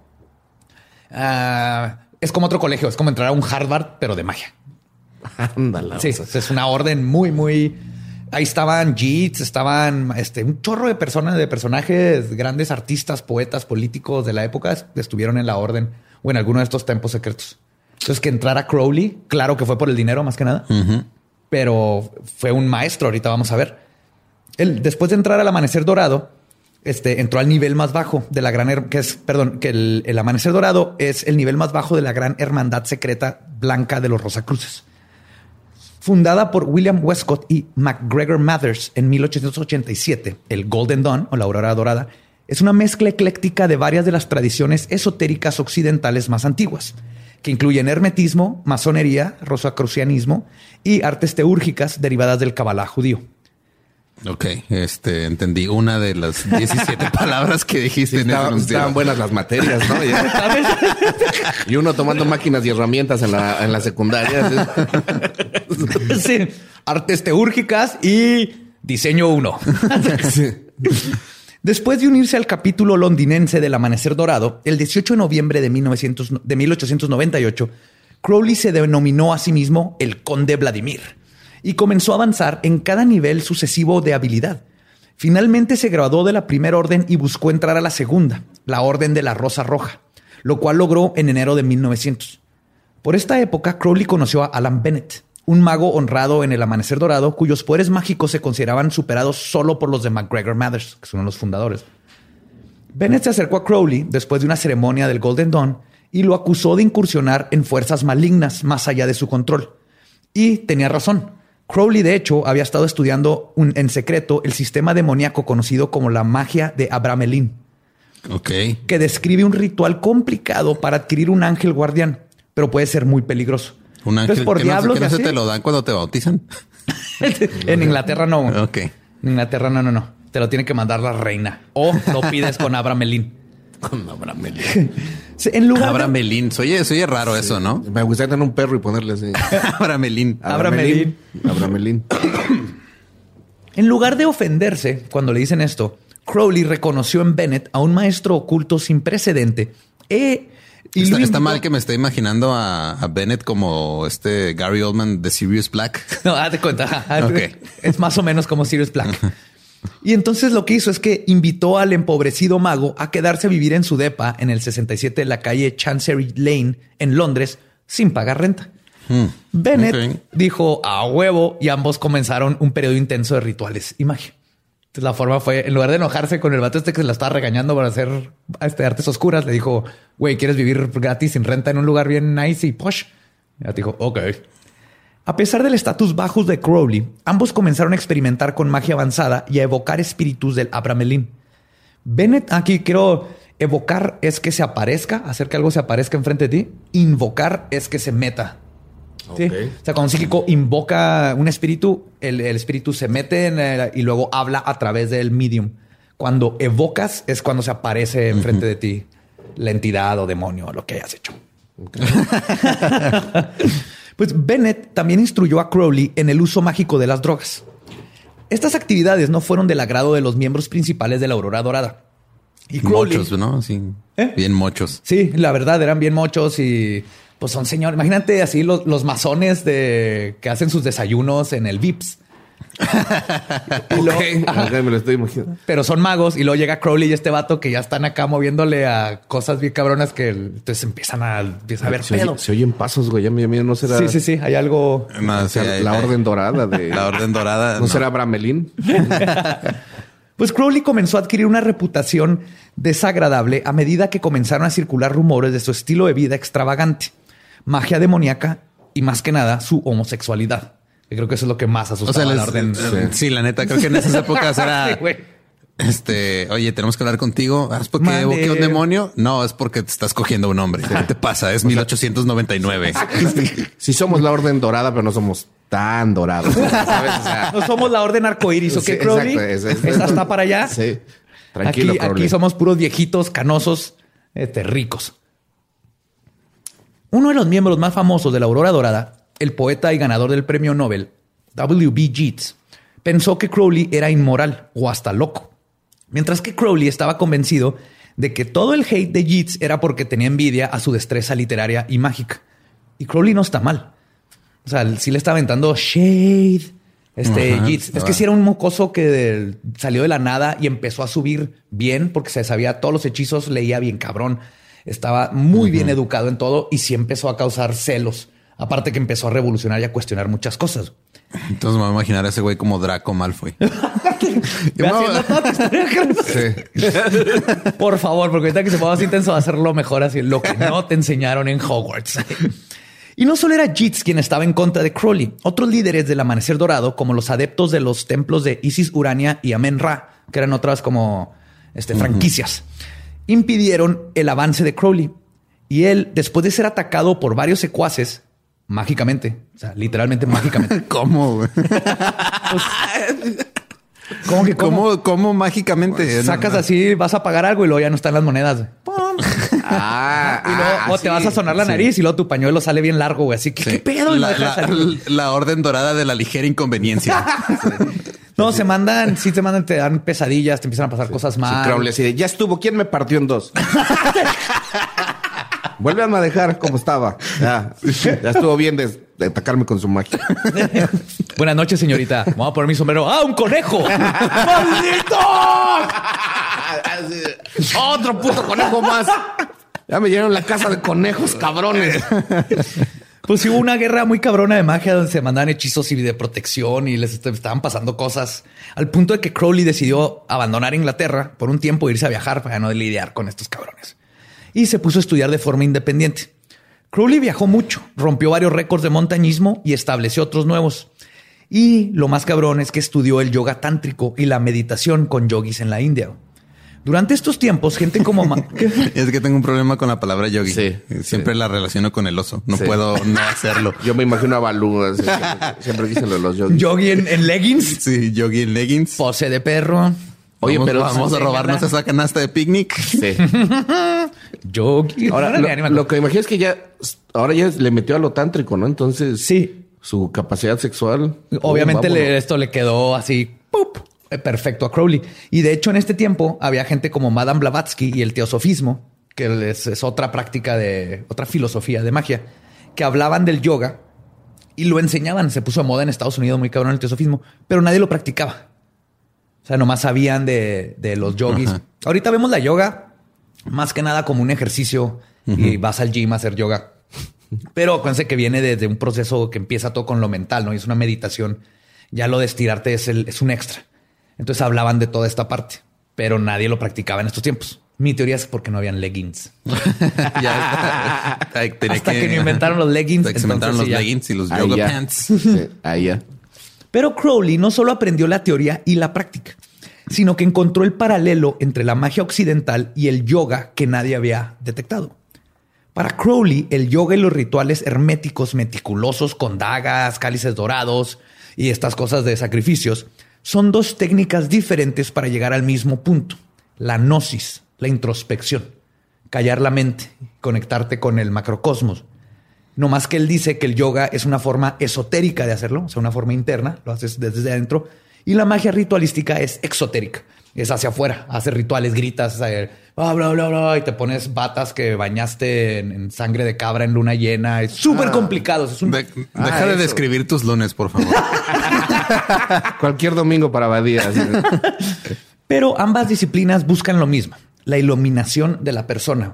Ah, es como otro colegio. Es como entrar a un Harvard, pero de magia. Ándala. Sí, es una orden muy, muy. Ahí estaban Jeets, estaban este, un chorro de personas, de personajes, grandes artistas, poetas, políticos de la época estuvieron en la orden o en alguno de estos tempos secretos. Entonces, que entrara Crowley, claro que fue por el dinero más que nada, pero fue un maestro. Ahorita vamos a ver. Él, después de entrar al amanecer dorado, este, entró al nivel más bajo de la gran, que es, perdón, que el, el, amanecer dorado es el nivel más bajo de la gran hermandad secreta blanca de los Rosacruces. Fundada por William Westcott y McGregor Mathers en 1887, el Golden Dawn o la Aurora Dorada es una mezcla ecléctica de varias de las tradiciones esotéricas occidentales más antiguas, que incluyen hermetismo, masonería, rosacrucianismo y artes teúrgicas derivadas del cabalá judío. Ok, este entendí una de las 17 palabras que dijiste. en estaban, estaban buenas las materias, ¿no? y uno tomando máquinas y herramientas en la, en la secundaria. sí, artes teúrgicas y diseño 1. Después de unirse al capítulo londinense del Amanecer Dorado, el 18 de noviembre de, 1900, de 1898, Crowley se denominó a sí mismo el Conde Vladimir y comenzó a avanzar en cada nivel sucesivo de habilidad. Finalmente se graduó de la primera orden y buscó entrar a la segunda, la Orden de la Rosa Roja, lo cual logró en enero de 1900. Por esta época, Crowley conoció a Alan Bennett, un mago honrado en el Amanecer Dorado, cuyos poderes mágicos se consideraban superados solo por los de McGregor Mathers, que son los fundadores. Bennett se acercó a Crowley después de una ceremonia del Golden Dawn y lo acusó de incursionar en fuerzas malignas más allá de su control. Y tenía razón. Crowley, de hecho, había estado estudiando en secreto el sistema demoníaco conocido como la magia de Abramelin. Ok. Que describe un ritual complicado para adquirir un ángel guardián, pero puede ser muy peligroso. Un ángel por que no, diablos que no se te lo dan cuando te bautizan. en Inglaterra no. Ok. En Inglaterra no, no, no. Te lo tiene que mandar la reina. O lo pides con Abramelin. Con Abramelín. Sí, En lugar de- Abramelín. Oye, oye raro eso, ¿no? Me gustaría tener un perro y ponerle así. Abramelín. Abramelín. Abramelín. En lugar de ofenderse cuando le dicen esto, Crowley reconoció en Bennett a un maestro oculto sin precedente. e- y Está, mal que me esté imaginando a, a Bennett como este Gary Oldman de Sirius Black. No, de cuenta. Es más o menos como Sirius Black. Y entonces lo que hizo es que invitó al empobrecido mago a quedarse a vivir en su depa en el 67 de la calle Chancery Lane en Londres sin pagar renta. Bennett ok. dijo a huevo y ambos comenzaron un periodo intenso de rituales y magia. La forma fue, en lugar de enojarse con el vato este que se la estaba regañando para hacer este, artes oscuras, le dijo, güey, ¿quieres vivir gratis sin renta en un lugar bien nice y posh? Y dijo, ok. A pesar del estatus bajos de Crowley, ambos comenzaron a experimentar con magia avanzada y a evocar espíritus del Abramelin. Bennett, aquí quiero evocar es que se aparezca, hacer que algo se aparezca enfrente de ti. Invocar es que se meta. ¿Sí? O sea, cuando un psíquico invoca un espíritu, el, el espíritu se mete en el- y luego habla a través del medium. Cuando evocas es cuando se aparece enfrente de ti la entidad o demonio o lo que hayas hecho. Pues Bennett también instruyó a Crowley en el uso mágico de las drogas. Estas actividades no fueron del agrado de los miembros principales de la Aurora Dorada. Y Crowley, Mochos, ¿no? Sí. ¿Eh? Bien mochos. sí, la verdad eran bien mochos y pues son señores. Imagínate así los, los masones de que hacen sus desayunos en el Vips. Y luego- ajá. Ok, me lo estoy imaginando. pero son magos y luego llega Crowley y este vato que ya están acá moviéndole a cosas bien cabronas que entonces empiezan a, ver Se, pedo. oye- se oyen pasos, güey. Ya mío, mío no será Sí, sí, sí, hay algo. No, sí, la, hay- la hay- orden dorada de La orden dorada. ¿No, será Bramelín? Pues Crowley comenzó a adquirir una reputación desagradable a medida que comenzaron a circular rumores de su estilo de vida extravagante, magia demoníaca y más que nada su homosexualidad. Que creo que eso es lo que más O asustaba sea, a la orden. sí, la neta, creo que en esas épocas era. Sí. Este, oye, tenemos que hablar contigo. Ah, ¿Es porque Mande. evoqué un demonio? No, es porque te estás cogiendo un hombre. ¿Qué te pasa? Es 1899. Sí somos la orden dorada, pero no somos tan dorados. ¿sabes? O sea, No somos la orden arcoíris, ¿o Sí, qué, Crowley? exacto, es- es- Esta está para allá. sí. Tranquilo, aquí, Crowley. aquí somos puros viejitos, canosos, este, ricos. Uno de los miembros más famosos de la Aurora Dorada, el poeta y ganador del premio Nobel, W.B. Yeats, pensó que Crowley era inmoral o hasta loco. Mientras que Crowley estaba convencido de que todo el hate de Yeats era porque tenía envidia a su destreza literaria y mágica. Y Crowley no está mal. O sea, sí le está aventando shade. Este Ajá, Yeats. Es que sí era un mocoso que del- salió de la nada y empezó a subir bien porque se sabía todos los hechizos, leía bien cabrón. Estaba muy bien educado en todo y sí empezó a causar celos. Aparte que empezó a revolucionar y a cuestionar muchas cosas. Entonces me voy a imaginar a ese güey como Draco Malfoy. Historia. Por favor, porque ahorita que se ponga así intenso va a mejor así, lo que no te enseñaron en Hogwarts. Y no solo era Jits quien estaba en contra de Crowley, otros líderes del Amanecer Dorado, como los adeptos de los templos de Isis Urania y Amen Ra, que eran otras como este, franquicias, impidieron el avance de Crowley. Y él, después de ser atacado por varios secuaces, mágicamente, o sea, literalmente mágicamente. ¿Cómo? ¿Cómo que cómo? ¿Cómo, cómo mágicamente? Sacas No, no. así, vas a pagar algo y luego ya no están las monedas. Ah, Y luego ah, o te sí. vas a sonar la nariz y luego tu pañuelo sale bien largo, güey. Así que, Sí. ¿qué pedo? La, la- la orden dorada de la ligera inconveniencia. No, se mandan, sí te mandan, te dan pesadillas, te empiezan a pasar cosas mal. Crowley así de, ya estuvo. ¿Quién me partió en dos? Vuelvan a dejar como estaba. Ya, ya estuvo bien de, de atacarme con su magia. Buenas noches, señorita. Vamos a poner mi sombrero. ¡Ah, un conejo! ¡Maldito! Otro puto conejo más. Ya me llenaron la casa de conejos, cabrones. Pues hubo una guerra muy cabrona de magia donde se mandaban hechizos y de protección y les est- estaban pasando cosas al punto de que Crowley decidió abandonar Inglaterra por un tiempo e irse a viajar para no lidiar con estos cabrones. Y se puso a estudiar de forma independiente. Crowley viajó mucho, rompió varios récords de montañismo y estableció otros nuevos. Y lo más cabrón es que estudió el yoga tántrico y la meditación con yogis en la India. Durante estos tiempos, gente como... Ma- es que tengo un problema con la palabra yogi. Sí, Siempre sí. la relaciono con el oso. No Sí. puedo no hacerlo. Yo me imagino a Balú. así, Siempre, siempre dicen lo de los yogis. yogi en, en leggings, Sí, yogi en leggings. pose de perro. Oye, vamos, pero- vamos a robarnos esa canasta de picnic. Sí. Yogi. Ahora, Órale, lo, anima. lo que imagino es que ya, ahora ya le metió a lo tántrico, ¿no? Entonces, Sí. su capacidad sexual. Obviamente le- esto le quedó así ¡pup! Eh, perfecto a Crowley. Y de hecho, en este tiempo había gente como Madame Blavatsky y el teosofismo, que es, es otra práctica de otra filosofía de magia, que hablaban del yoga y lo enseñaban. Se puso de moda en Estados Unidos muy cabrón el teosofismo, pero nadie lo practicaba. O sea, nomás sabían de, de los yogis. Ajá. Ahorita vemos la yoga más que nada como un ejercicio y vas al gym a hacer yoga. Pero acuérdense que viene desde un proceso que empieza todo con lo mental, ¿no? Y es una meditación. Ya lo de estirarte es, el- es un extra. Entonces hablaban de toda esta parte, pero nadie lo practicaba en estos tiempos. Mi teoría es porque no habían leggings. ya, ay, tenía Hasta que no inventaron los leggings, hasta que se inventaron los ya. leggings y los Ahí yoga ya. pants. Sí, ahí ya. Pero Crowley no solo aprendió la teoría y la práctica, sino que encontró el paralelo entre la magia occidental y el yoga que nadie había detectado. Para Crowley, el yoga y los rituales herméticos meticulosos con dagas, cálices dorados y estas cosas de sacrificios son dos técnicas diferentes para llegar al mismo punto. La gnosis, la introspección, callar la mente, conectarte con el macrocosmos. No más que él dice que el yoga es una forma esotérica de hacerlo, o sea, una forma interna, lo haces desde adentro, y la magia ritualística es exotérica, es hacia afuera, haces rituales, gritas, bla, bla, bla, bla, y te pones batas que bañaste en, en sangre de cabra en luna llena, es súper complicado. Es un... De- Ah, deja de eso. describir tus lunes, por favor. Cualquier domingo para Badía. así. Pero ambas disciplinas buscan lo mismo, la iluminación de la persona.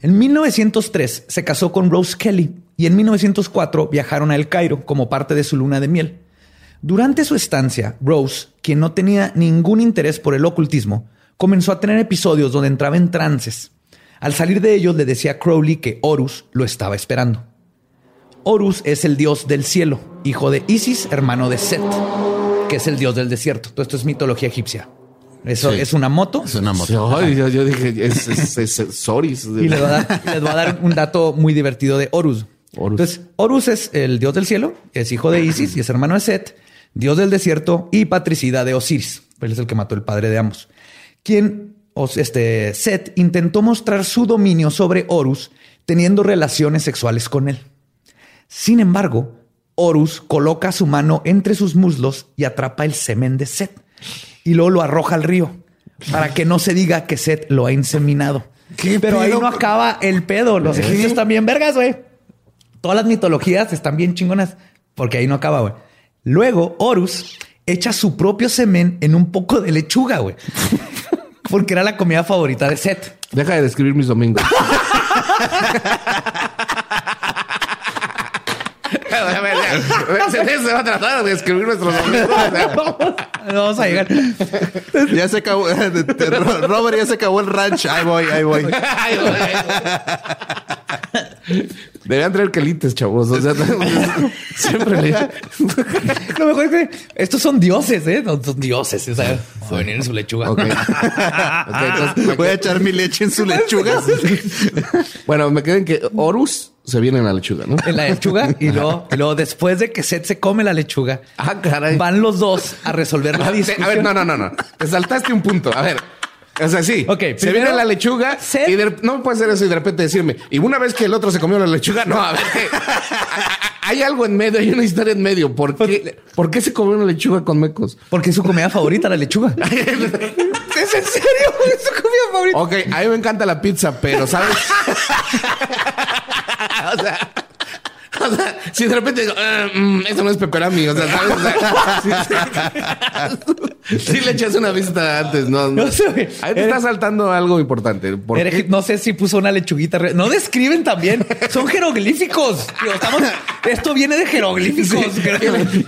En 1903 se casó con Rose Kelly y en 1904 viajaron a El Cairo como parte de su luna de miel. Durante su estancia, Rose, quien no tenía ningún interés por el ocultismo, comenzó a tener episodios donde entraba en trances. Al salir de ellos le decía a Crowley que Horus lo estaba esperando. Horus es el dios del cielo, hijo de Isis, hermano de Set, que es el dios del desierto. Todo esto es mitología egipcia. Eso Sí. es una moto. Es una moto. Ay, yo, yo dije, es, es, es- es Soris. Y les voy, a dar, les voy a dar un dato muy divertido de Horus. Horus. Entonces, Horus es el dios del cielo, es hijo de Isis y es hermano de Set, dios del desierto y patricida de Osiris. Él es el que mató el padre de ambos. Quien, este, Set intentó mostrar su dominio sobre Horus teniendo relaciones sexuales con él. Sin embargo, Horus coloca su mano entre sus muslos y atrapa el semen de Set y luego lo arroja al río para que no se diga que Set lo ha inseminado. ¿Qué Pero ahí no acaba el pedo. Los egipcios bien vergas, güey. Todas las mitologías están bien chingonas porque ahí no acaba, güey. Luego, Horus echa su propio semen en un poco de lechuga, güey. Porque era la comida favorita de Set. Deja de describir mis domingos. se, se va a tratar de describir nuestros domingos. no vamos a llegar. Ya se acabó. Robert ya se acabó el ranch. Ahí voy, ahí voy. Deberían traer quelites, chavos. O sea, siempre le... Lo mejor es que estos son dioses, ¿eh? No, son dioses. O sea, va a venir en su lechuga. Ok. Ok, entonces, Voy a echar mi leche en su lechuga. bueno, me queden que Horus se viene en la lechuga, ¿no? En la lechuga y luego, y luego después de que Seth se come la lechuga, Ah, caray. van los dos a resolver la discusión. a ver, no, no, no, no. Te saltaste un punto. A ver. O sea, sí. Ok, se viene la lechuga y de- no puede ser eso y de repente decirme, y una vez que el otro se comió la lechuga, no, a ver. hay algo en medio, hay una historia en medio. ¿Por qué, ¿por qué se comió una lechuga con mecos? Porque es su comida favorita, la lechuga. ¿Es en serio? Es su comida favorita. Ok, a mí me encanta la pizza, pero ¿sabes? o sea. O sea, si de repente digo, "Ah, mm, eso no es pepperami, o sea, ¿sabes? O sea, sí, sí le echas una vista antes, ¿no? No sé. Ahí te está saltando algo importante. No sé si puso una lechuguita. No describen también. Son jeroglíficos. Estamos- esto viene de jeroglíficos. Quiero,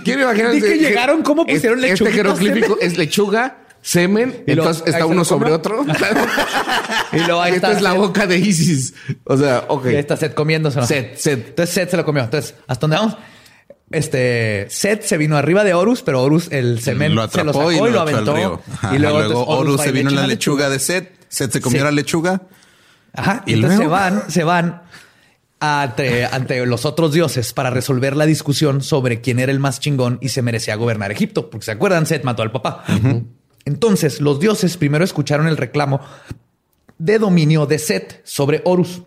quiero imaginar que llegaron, cómo pusieron Este lechuguita, jeroglífico es lechuga, semen, Y lo- entonces está se uno lo sobre otro. Y luego ahí Esta está es la boca de Isis. O sea, ok. Y ahí está Seth comiéndose. Seth, Seth. Entonces Seth se lo comió. Entonces, ¿hasta dónde vamos? Este Seth se vino arriba de Horus, pero Horus el semen lo se lo atrapó sacó y y lo lo aventó. Ajá, y luego, luego entonces, Horus se y vino en la lechuga de Seth. Seth se comió Sí. la lechuga. Ajá. ¿Y Y entonces se luego? van, se van ante, ante los otros dioses para resolver la discusión sobre quién era el más chingón y se merecía gobernar Egipto. Porque se acuerdan, Seth mató al papá. Entonces los dioses primero escucharon el reclamo de dominio de Set sobre Horus.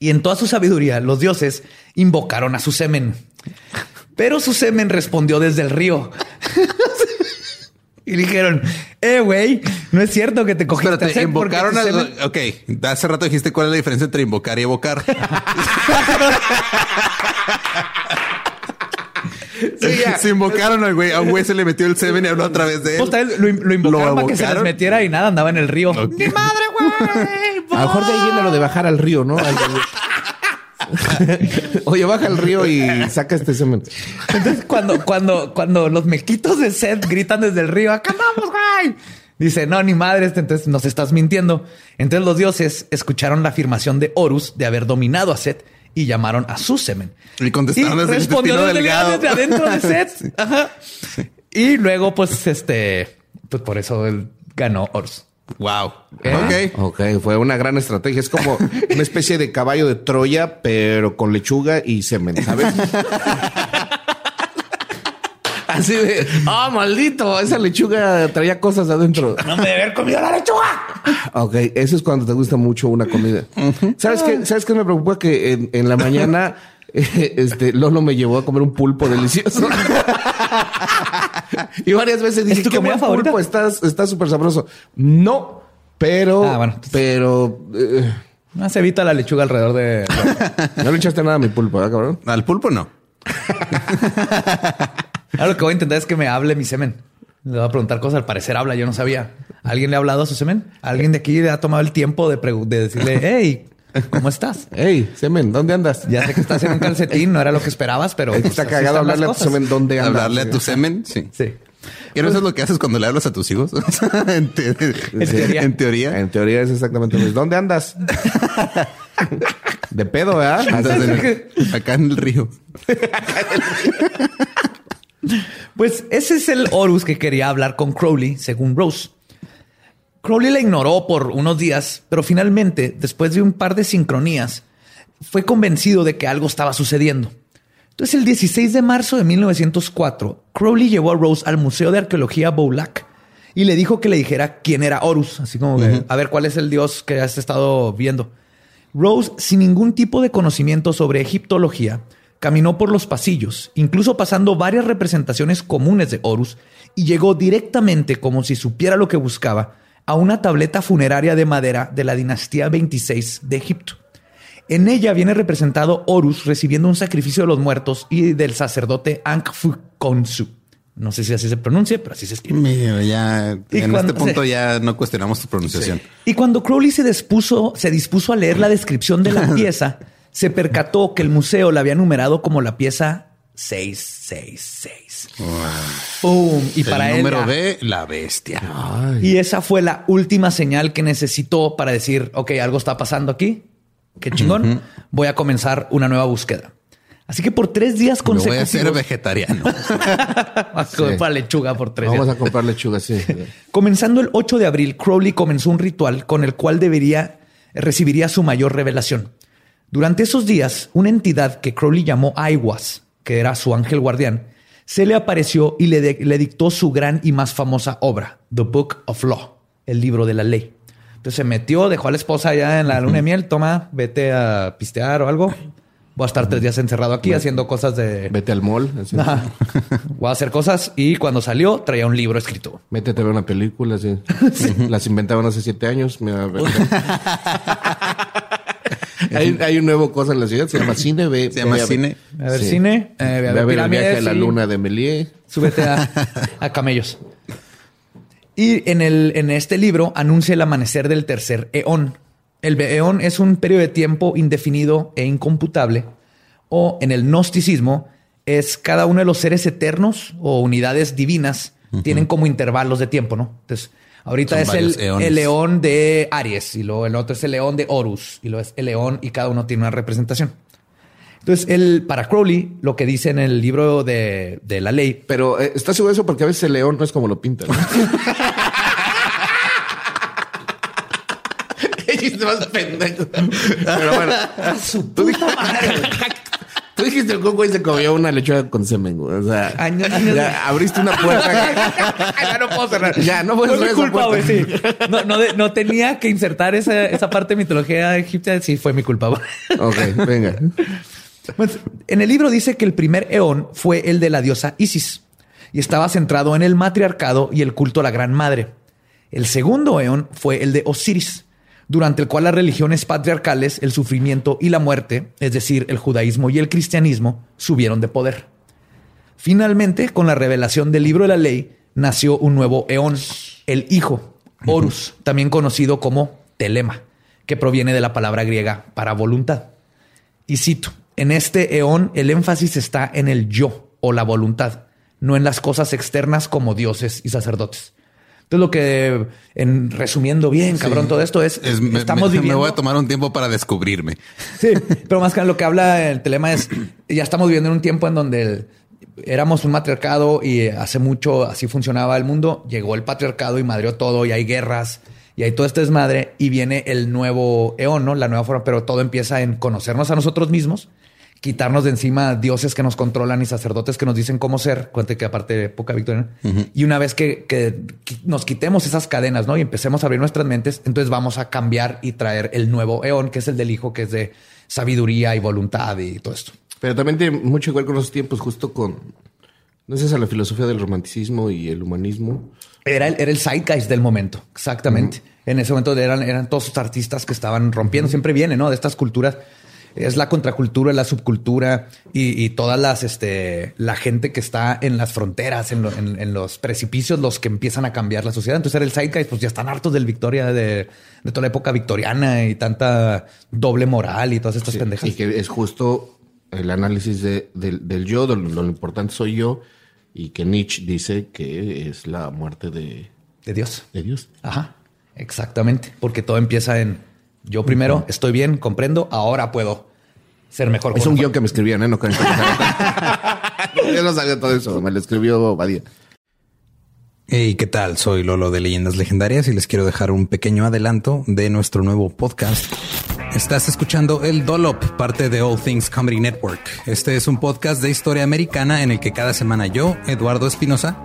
Y en toda su sabiduría, los dioses invocaron a su semen. Pero su semen respondió desde el río. y dijeron, eh, güey, no es cierto que te cogiste Set porque invocaron tu a... semen- Ok, hace rato dijiste cuál es la diferencia entre invocar y evocar. Sí, ya. se invocaron al güey. A un güey se le metió el semen y habló a través de él. Pues, lo, lo invocaron para que se les metiera y nada, andaba en el río. ¡Mi madre, güey! A lo mejor de ahí viene lo de bajar al río, ¿no? Al- Oye, baja al río y saca este semen. Entonces, cuando, cuando, cuando los mequitos de Seth gritan desde el río, ¡acá vamos, güey! Dice, no, ni madre, este, entonces nos estás mintiendo. Entonces los dioses escucharon la afirmación de Horus de haber dominado a Seth y llamaron a su semen. Y contestaron desde el respondió intestino desde, delgado. desde adentro de Seth. Ajá. Y luego, pues, este, pues por eso él ganó Horus. Wow. ¿Eh? Ok. Ok, fue una gran estrategia. Es como una especie de caballo de Troya, pero con lechuga y semen, ¿sabes? Así de, ah, maldito, esa lechuga traía cosas adentro. No me debe haber comido la lechuga. Ok, eso es cuando te gusta mucho una comida. ¿Sabes qué? ¿Sabes qué me preocupa? Que en, en la mañana eh, este, Lolo me llevó a comer un pulpo delicioso. y varias veces dije, ¿Es tu ¿qué comida buen favorita? pulpo? Está está súper sabroso. No, pero... Ah, bueno, entonces- Pero... eh, No se evita la lechuga alrededor de... no le echaste nada a mi pulpo, ¿verdad, cabrón? Al pulpo no. Ahora lo que voy a intentar es que me hable mi semen. Le voy a preguntar cosas. Al parecer habla, yo no sabía. ¿Alguien le ha hablado a su semen? ¿Alguien de aquí le ha tomado el tiempo de, de decirle, hey, ¿cómo estás? Hey, semen, ¿dónde andas? Ya sé que estás en un calcetín, no era lo que esperabas, pero... pues, Está cagado hablarle a tu semen, ¿dónde andas? Hablarle a tu semen, sí. Sí. ¿Y no eso es lo que haces cuando le hablas a tus hijos? en, te- teoría. en teoría. En teoría es exactamente lo mismo. ¿Dónde andas? De pedo, ¿verdad? Acá en el río. Pues ese es el Horus que quería hablar con Crowley, según Rose. Crowley la ignoró por unos días, pero finalmente, después de un par de sincronías, fue convencido de que algo estaba sucediendo. Entonces, el 16 de marzo de 1904, Crowley llevó a Rose al Museo de Arqueología Boulac y le dijo que le dijera quién era Horus, así como que, a ver cuál es el dios que has estado viendo. Rose, sin ningún tipo de conocimiento sobre egiptología, caminó por los pasillos, incluso pasando varias representaciones comunes de Horus, y llegó directamente, como si supiera lo que buscaba, a una tableta funeraria de madera de la dinastía 26 de Egipto. En ella viene representado Horus recibiendo un sacrificio de los muertos y del sacerdote Ankh-Fu-Konsu. No sé si así se pronuncia, pero así se escribe. Ya Y en cuando- este punto ya no cuestionamos tu pronunciación. Y cuando Crowley se dispuso, se dispuso a leer la descripción de la pieza, se percató que el museo la había numerado como la pieza 666. ¡Pum! Y para el él. número ah, B, la bestia. Y esa fue la última señal que necesitó para decir, ok, algo está pasando aquí. Qué chingón. Voy a comenzar una nueva búsqueda. Así que por tres días Me voy a consecutivos. ser vegetariano. a comprar lechuga por tres Vamos días. a comprar lechuga, sí. Comenzando el 8 de abril, Crowley comenzó un ritual con el cual debería recibiría su mayor revelación. Durante esos días, una entidad que Crowley llamó Aiwas, que era su ángel guardián, se le apareció y le, de- le dictó su gran y más famosa obra, The Book of Law, el libro de la ley. Entonces se metió, dejó a la esposa allá en la luna de miel, toma, vete a pistear o algo. Voy a estar tres días encerrado aquí haciendo cosas de... Vete al mall. Ajá. Voy a hacer cosas y cuando salió traía un libro escrito. Métete a ver una película, sí. Las inventaban hace siete años. Mira, hay, hay un nuevo cosa en la ciudad, se llama cine. Ve, Se llama ve cine. A ver Sí. cine, eh, ve a Ve ver ver el viaje a la luna de Méliès. Súbete a, a camellos. Y en, el, en este libro anuncia el amanecer del tercer eón. El eón es un periodo de tiempo indefinido e incomputable. O en el gnosticismo es cada uno de los seres eternos o unidades divinas tienen como intervalos de tiempo, ¿no? Entonces, ahorita Son es el, el león de Aries y luego el otro es el león de Horus y luego es el león y cada uno tiene una representación. Entonces, él, para Crowley, lo que dice en el libro de, de la ley Pero eh, ¿estás seguro de eso? Porque a veces el león no es como lo pintan. Más. Pero bueno. Tú dijiste, tú dijiste el coco y se comió una lechuga con semen, güey. O sea, Años- años- ya abriste una puerta. ya no puedo cerrar. Ya, no mi cerrar culpa, güey. Sí. No, no, no tenía que insertar esa, esa parte de mitología egipcia. Sí, fue mi culpa. güey. ok, venga. En el libro dice que el primer eón fue el de la diosa Isis y estaba centrado en el matriarcado y el culto a la Gran Madre. El segundo eón fue el de Osiris, durante el cual las religiones patriarcales, el sufrimiento y la muerte, es decir, el judaísmo y el cristianismo, subieron de poder. Finalmente, con la revelación del libro de la ley, nació un nuevo eón, el hijo, Horus, también conocido como Telema, que proviene de la palabra griega para voluntad. Y cito, en este eón el énfasis está en el yo o la voluntad, no en las cosas externas como dioses y sacerdotes. Entonces lo que, en resumiendo bien, cabrón, todo esto es, Es- me, estamos me- me viviendo... voy a tomar un tiempo para descubrirme. Sí, pero más que lo que habla el telema es, ya estamos viviendo en un tiempo en donde el- éramos un matriarcado y hace mucho así funcionaba el mundo, llegó el patriarcado y madrió todo y hay guerras y hay todo este desmadre y viene el nuevo eón, ¿no? La nueva forma, pero todo empieza en conocernos a nosotros mismos, quitarnos de encima dioses que nos controlan y sacerdotes que nos dicen cómo ser, cuente que aparte de época victoriana, y una vez que, que nos quitemos esas cadenas, ¿no? Y empecemos a abrir nuestras mentes, entonces vamos a cambiar y traer el nuevo eón, que es el del hijo, que es de sabiduría y voluntad y todo esto. Pero también tiene mucho ver con los tiempos, justo con. No sé, a la filosofía del romanticismo y el humanismo. Era el, era el zeitgeist del momento, exactamente. En ese momento eran, eran todos esos artistas que estaban rompiendo, siempre viene, ¿no? De estas culturas. Es la contracultura, la subcultura y, y todas las, este, la gente que está en las fronteras, en, lo- en- en los precipicios, los que empiezan a cambiar la sociedad. Entonces era el zeitgeist, pues ya están hartos del Victoria, de, de toda la época victoriana y tanta doble moral y todas estas Sí, pendejas. Y que es justo el análisis de- del, del yo, de lo, lo importante soy yo, y que Nietzsche dice que es la muerte de, De Dios. de Dios. Ajá, exactamente. Porque todo empieza en yo primero estoy bien, comprendo, ahora puedo ser mejor. Es un guion que me escribían, ¿eh? No que Yo no sabía todo eso, me lo escribió Badía. Hey, ¿qué tal? Soy Lolo de Leyendas Legendarias y les quiero dejar un pequeño adelanto de nuestro nuevo podcast. Estás escuchando El Dolop, parte de All Things Comedy Network. Este es un podcast de historia americana en el que cada semana yo, Eduardo Espinosa,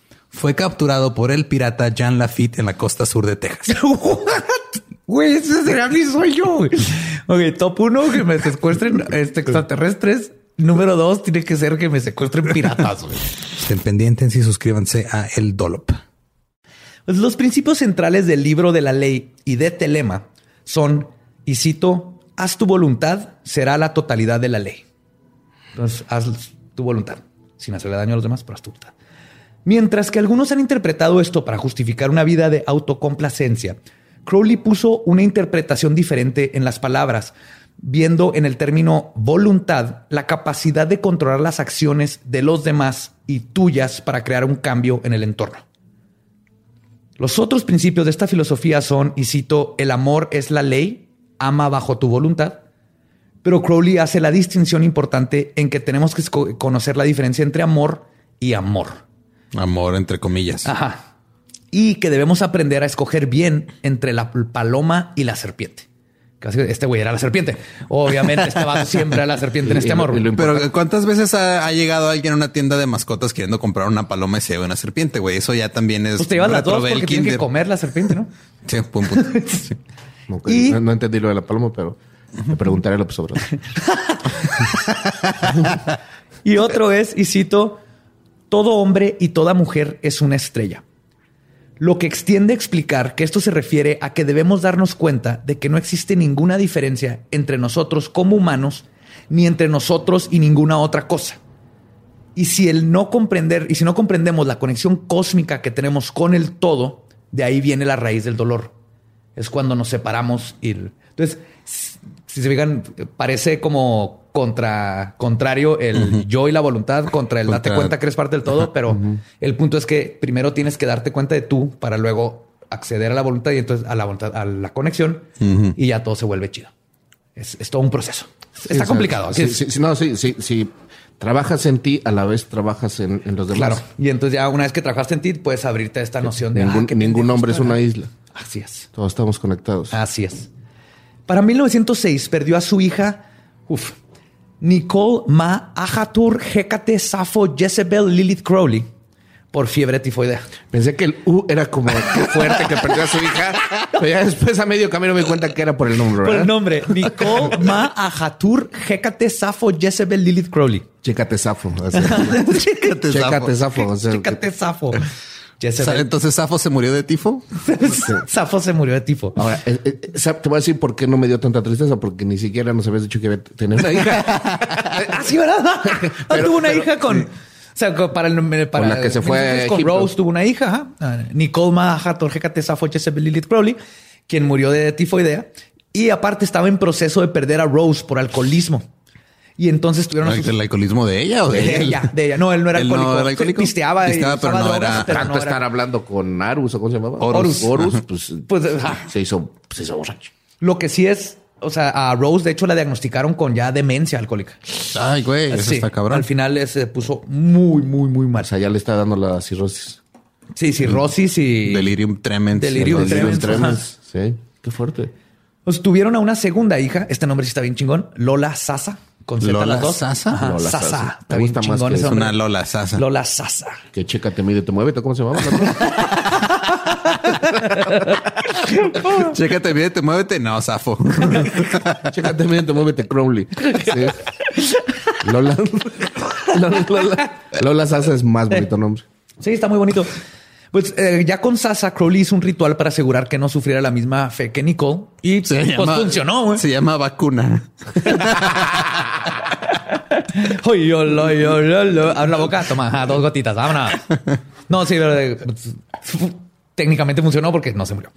fue capturado por el pirata Jean Lafitte en la costa sur de Texas. Güey, ese será mi sueño. Ok, top uno, que me secuestren este, extraterrestres. Número dos tiene que ser que me secuestren piratas. Estén pendientes y suscríbanse a El Dolop. Pues los principios centrales del libro de la ley y de Telema son, y cito, haz tu voluntad, será la totalidad de la ley. Entonces, haz tu voluntad, sin hacerle daño a los demás, pero haz tu voluntad. Mientras que algunos han interpretado esto para justificar una vida de autocomplacencia, Crowley puso una interpretación diferente en las palabras, viendo en el término voluntad la capacidad de controlar las acciones de los demás y tuyas para crear un cambio en el entorno. Los otros principios de esta filosofía son, y cito, el amor es la ley, ama bajo tu voluntad, pero Crowley hace la distinción importante en que tenemos que conocer la diferencia entre amor y amor. Amor, entre comillas. Ajá. Y que debemos aprender a escoger bien entre la paloma y la serpiente. Casi Este güey era la serpiente. Obviamente, va siempre a la serpiente en este amor. Pero ¿cuántas veces ha, ha llegado alguien a una tienda de mascotas queriendo comprar una paloma y se ve una serpiente, güey? Eso ya también es... Pues te llevas las dos porque tienes que comer la serpiente, ¿no? Sí, buen punto. Sí. Ok, Y- no, no entendí lo de la paloma, pero le preguntaré a López Obrador. Y otro es, y cito, todo hombre y toda mujer es una estrella. Lo que extiende a explicar que esto se refiere a que debemos darnos cuenta de que no existe ninguna diferencia entre nosotros como humanos, ni entre nosotros y ninguna otra cosa. Y si el no comprender, y si no comprendemos la conexión cósmica que tenemos con el todo, de ahí viene la raíz del dolor. Es cuando nos separamos y entonces, si se fijan, parece como contra contrario el yo y la voluntad contra el date cuenta que eres parte del todo, pero el punto es que primero tienes que darte cuenta de tú para luego acceder a la voluntad y entonces a la voluntad, a la conexión y ya todo se vuelve chido. Es, es todo un proceso. Está complicado. Sí, sí, no, sí, sí, sí. Trabajas en ti, a la vez trabajas en, en los demás. Claro. Y entonces ya una vez que trabajaste en ti, puedes abrirte a esta noción de Ningún, ah, qué ningún hombre es una isla. Así es. Todos estamos conectados. Así es. Para 1906 perdió a su hija, uf, Nicole Ma Ahatur Hecate Safo Jezebel Lilith Crowley por fiebre tifoidea. Pensé que el U era como qué fuerte que perdió a su hija. Pero ya después a medio camino me di cuenta que era por el nombre, Por ¿verdad? el nombre, Nicole Ma Ahatur Hecate Safo Jezebel Lilith Crowley. Chécate zafo. o sea, Chécate, Entonces Safo se murió de tifo. Safo se murió de tifo. Ahora, eh, eh, ¿sab- te voy a decir por qué no me dio tanta tristeza, porque ni siquiera nos habías dicho que iba a tener una hija. Ah, sí, ¿verdad? Ah, Pero- tuvo una pero- hija con. O sea, para el para Con la que se fue con. Rose tuvo una hija. Ah, Nicole Maha Torjecate Safo Lilith Crowley, quien murió de tifoidea. Y aparte estaba en proceso de perder a Rose por alcoholismo. Y entonces tuvieron sus- ¿El alcoholismo de ella o de, de él? ella, de ella. No, él no era Él no alcohólico. era alcohólico. Pisteaba, y Pisteaba, pero no drogas, era- pero Tanto no era- estar hablando con Arus o cómo se llamaba. Horus. Horus, pues, Pues, se hizo, se hizo borracho. Lo que sí es, o sea, a Rose de hecho la diagnosticaron con ya demencia alcohólica. Ay, güey, eso Sí, está cabrón. Al final eh, se puso muy, muy, muy mal. O sea, ya le está dando la cirrosis. Sí, cirrosis y Delirium tremens. Delirium Delirium tremens. tremens. Sí, qué fuerte. Pues tuvieron a una segunda hija. Este nombre sí está bien chingón. Lola Sasa. Con Z ¿Lola las dos. Sasa? Ajá, Lola Sasa. Sasa. Está Me bien gusta más chingón que ese Es una Lola Sasa. Lola Sasa. Que chécate, mídete, muévete. ¿Cómo se otra? Chécate, mídete, muévete. No, Safo. chécate, mídete, muévete, Crowley. Sí. Lola. Lola, Lola. Lola Sasa es más bonito nombre. Sí, está muy bonito. Pues eh, ya con Sasa, Crowley hizo un ritual para asegurar que no sufriera la misma fe que Nicole. Y Se pues llama- funcionó, güey. Se llama vacuna. Oy, lo. Abre la boca, toma, ajá, dos gotitas, vámonos. No, sí, pero eh, técnicamente funcionó porque no se murió.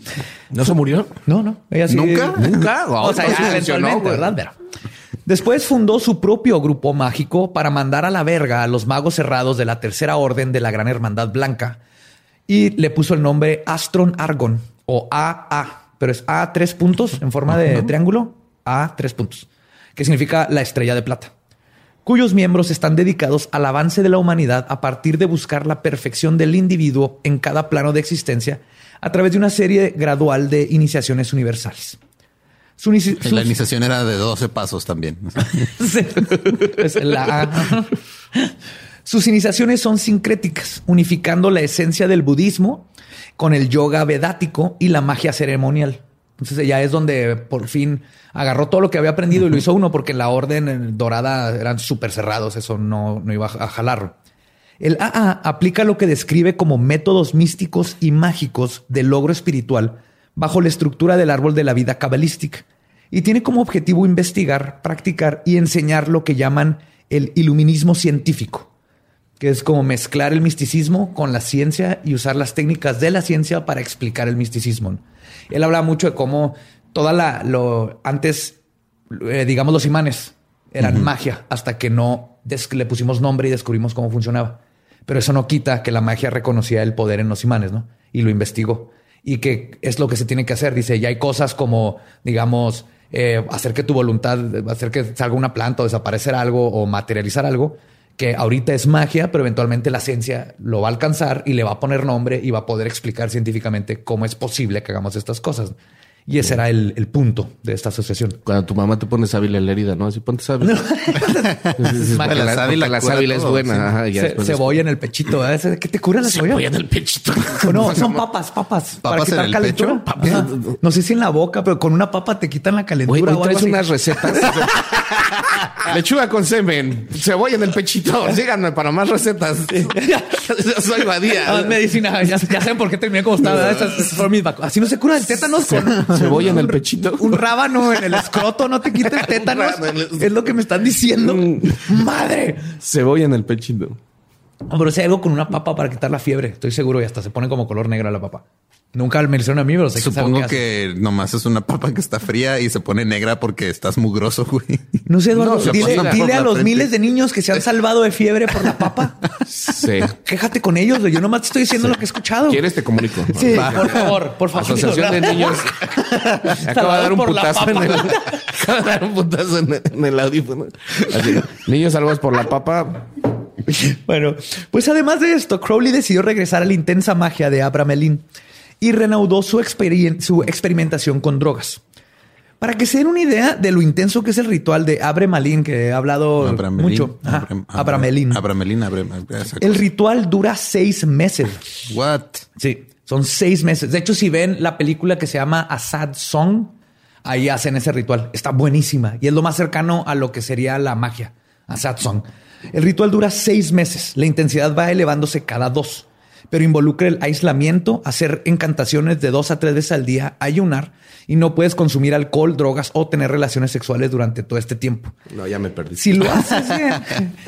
¿No se murió? No, no. Ella sí. ¿Nunca? Nunca. O sea, No, funcionó, eventualmente. ¿verdad? Pero- Después fundó su propio grupo mágico para mandar a la verga a los magos cerrados de la tercera orden de la Gran Hermandad Blanca y le puso el nombre Astron Argon o AA, pero es A tres puntos en forma de triángulo, A tres puntos, que significa la estrella de plata, cuyos miembros están dedicados al avance de la humanidad a partir de buscar la perfección del individuo en cada plano de existencia a través de una serie gradual de iniciaciones universales. Su inici- La iniciación era de 12 pasos también. Es la- Sus iniciaciones son sincréticas, unificando la esencia del budismo con el yoga vedático y la magia ceremonial. Entonces ya es donde por fin agarró todo lo que había aprendido y lo hizo uno, porque la orden dorada eran súper cerrados, eso no, no iba a jalarlo. El AA aplica lo que describe como métodos místicos y mágicos de logro espiritual bajo la estructura del árbol de la vida cabalística y tiene como objetivo investigar, practicar y enseñar lo que llaman el iluminismo científico, que es como mezclar el misticismo con la ciencia y usar las técnicas de la ciencia para explicar el misticismo. Él habla mucho de cómo toda la, lo, antes, eh, digamos, los imanes eran magia hasta que no le pusimos nombre y descubrimos cómo funcionaba. Pero eso no quita que la magia reconocía el poder en los imanes, ¿no? Y lo investigó. Y que es lo que se tiene que hacer. Dice, ya hay cosas como, digamos, eh, hacer que tu voluntad, hacer que salga una planta o desaparecer algo o materializar algo, que ahorita es magia, pero eventualmente la ciencia lo va a alcanzar y le va a poner nombre y va a poder explicar científicamente cómo es posible que hagamos estas cosas. Y ese era el, el, punto de esta asociación. Cuando tu mamá te pone sábila en la herida, ¿no? Así ponte sábila. la sábila, la sábila es buena. Ajá, Ce cebolla en el pechito. ¿verdad? ¿Qué te cura la cebolla? Cebolla en el pechito. No, son papas, papas. ¿Papas para quitar en el calentura. Pecho? No sé si en la boca, pero con una papa te quitan la calentura. Güey, traes unas recetas. Lechuga con semen, cebolla en el pechito. Síganme para más recetas. Soy Badía. Ah, medicina. Ya, ya, saben por qué terminé como estaba. Así no se cura el tétanos con cebolla en el pechito. Un rábano en el escroto no te quita el tétanos. es lo que me están diciendo. Madre. Cebolla en el pechito. Pero si hay algo con una papa para quitar la fiebre, estoy seguro y hasta se pone como color negro la papa. Nunca me hicieron a mí, pero sé Supongo que, que, nomás es una papa que está fría y se pone negra porque estás mugroso, güey. No sé, Eduardo. No, dile, dile a los frente. miles de niños que se han salvado de fiebre por la papa. Sí. Quéjate con ellos. Yo nomás te estoy diciendo sí. lo que he escuchado. ¿Quieres? Te comunico. Sí, Va. por favor, por favor. Asociación de Niños. acaba de dar un putazo en el... acaba de dar un putazo en el, en el audífono. Así, niños salvados por la papa. Bueno, pues además de esto, Crowley decidió regresar a la intensa magia de Abramelin y reanudó su, exper su, experimentación con drogas. Para que se den una idea de lo intenso que es el ritual de Abramelin, que he hablado Abramelin, mucho. Ajá, Abramelin. Abramelin. Abramelin. El ritual dura seis meses. What? Sí, son seis meses. De hecho, si ven la película que se llama A Sad Song, ahí hacen ese ritual. Está buenísima y es lo más cercano a lo que sería la magia. A Sad Song. El ritual dura seis meses. La intensidad va elevándose cada dos, pero involucra el aislamiento, hacer encantaciones de dos a tres veces al día, ayunar y no puedes consumir alcohol, drogas o tener relaciones sexuales durante todo este tiempo. No, ya me perdí. Si lo haces bien,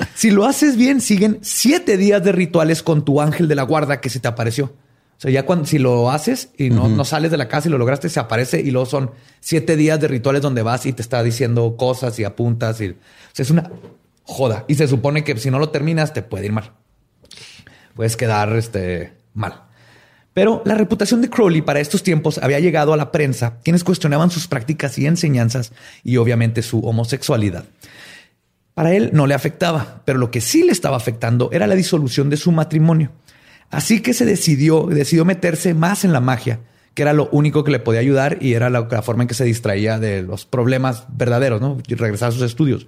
si lo haces bien, siguen siete días de rituales con tu ángel de la guarda que se te apareció. O sea, ya cuando si lo haces y no, uh -huh. no sales de la casa y lo lograste, se aparece y luego son siete días de rituales donde vas y te está diciendo cosas y apuntas. Y, o sea, es una joda. Y se supone que si no lo terminas, te puede ir mal. Puedes quedar este, mal. Pero la reputación de Crowley para estos tiempos había llegado a la prensa, quienes cuestionaban sus prácticas y enseñanzas y obviamente su homosexualidad. Para él no le afectaba, pero lo que sí le estaba afectando era la disolución de su matrimonio. Así que se decidió, decidió meterse más en la magia, que era lo único que le podía ayudar y era la, forma en que se distraía de los problemas verdaderos, ¿no? Y regresar a sus estudios.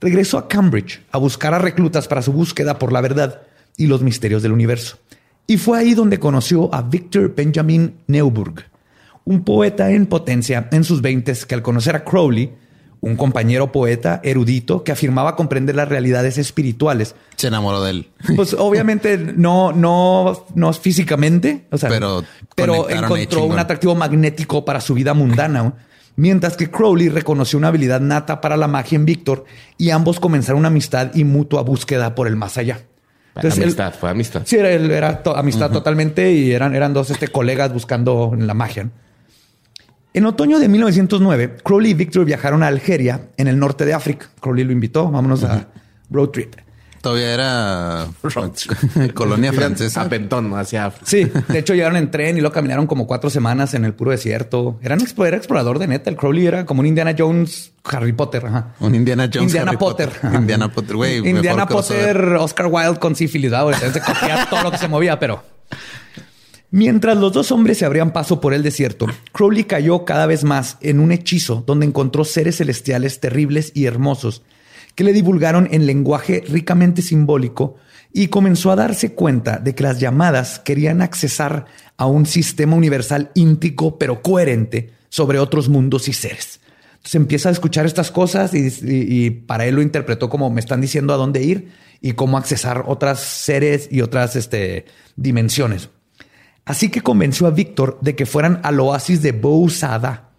Regresó a Cambridge a buscar a reclutas para su búsqueda por la verdad y los misterios del universo. Y fue ahí donde conoció a Victor Benjamin Neuburg, un poeta en potencia en sus veintes que al conocer a Crowley, un compañero poeta erudito que afirmaba comprender las realidades espirituales. Se enamoró de él. Pues obviamente no, no, no físicamente, o sea, pero, pero encontró un atractivo magnético para su vida mundana. Mientras que Crowley reconoció una habilidad nata para la magia en Víctor y ambos comenzaron una amistad y mutua búsqueda por el más allá. Entonces, amistad, él, fue amistad. Sí, era, era to, amistad uh -huh. totalmente y eran, eran dos este, colegas buscando la magia. En otoño de 1909, Crowley y Victor viajaron a Algeria, en el norte de África. Crowley lo invitó, vámonos uh -huh. a road trip. Todavía era colonia francesa. A Pentón, hacia África. Sí, de hecho llegaron en tren y luego caminaron como cuatro semanas en el puro desierto. Eran era explorador de neta. El Crowley era como un Indiana Jones, Harry Potter. Ajá. Un Indiana Jones, Indiana Harry Potter. Potter. Indiana Potter, güey. Indiana Potter, Oscar Wilde con sífilis. Se cogía todo lo que se movía, pero... Mientras los dos hombres se abrían paso por el desierto, Crowley cayó cada vez más en un hechizo donde encontró seres celestiales terribles y hermosos que le divulgaron en lenguaje ricamente simbólico y comenzó a darse cuenta de que las llamadas querían accesar a un sistema universal íntico pero coherente sobre otros mundos y seres. Se empieza a escuchar estas cosas y, y, para él lo interpretó como me están diciendo a dónde ir y cómo accesar otras seres y otras este, dimensiones. Así que convenció a Víctor de que fueran al oasis de Bousada.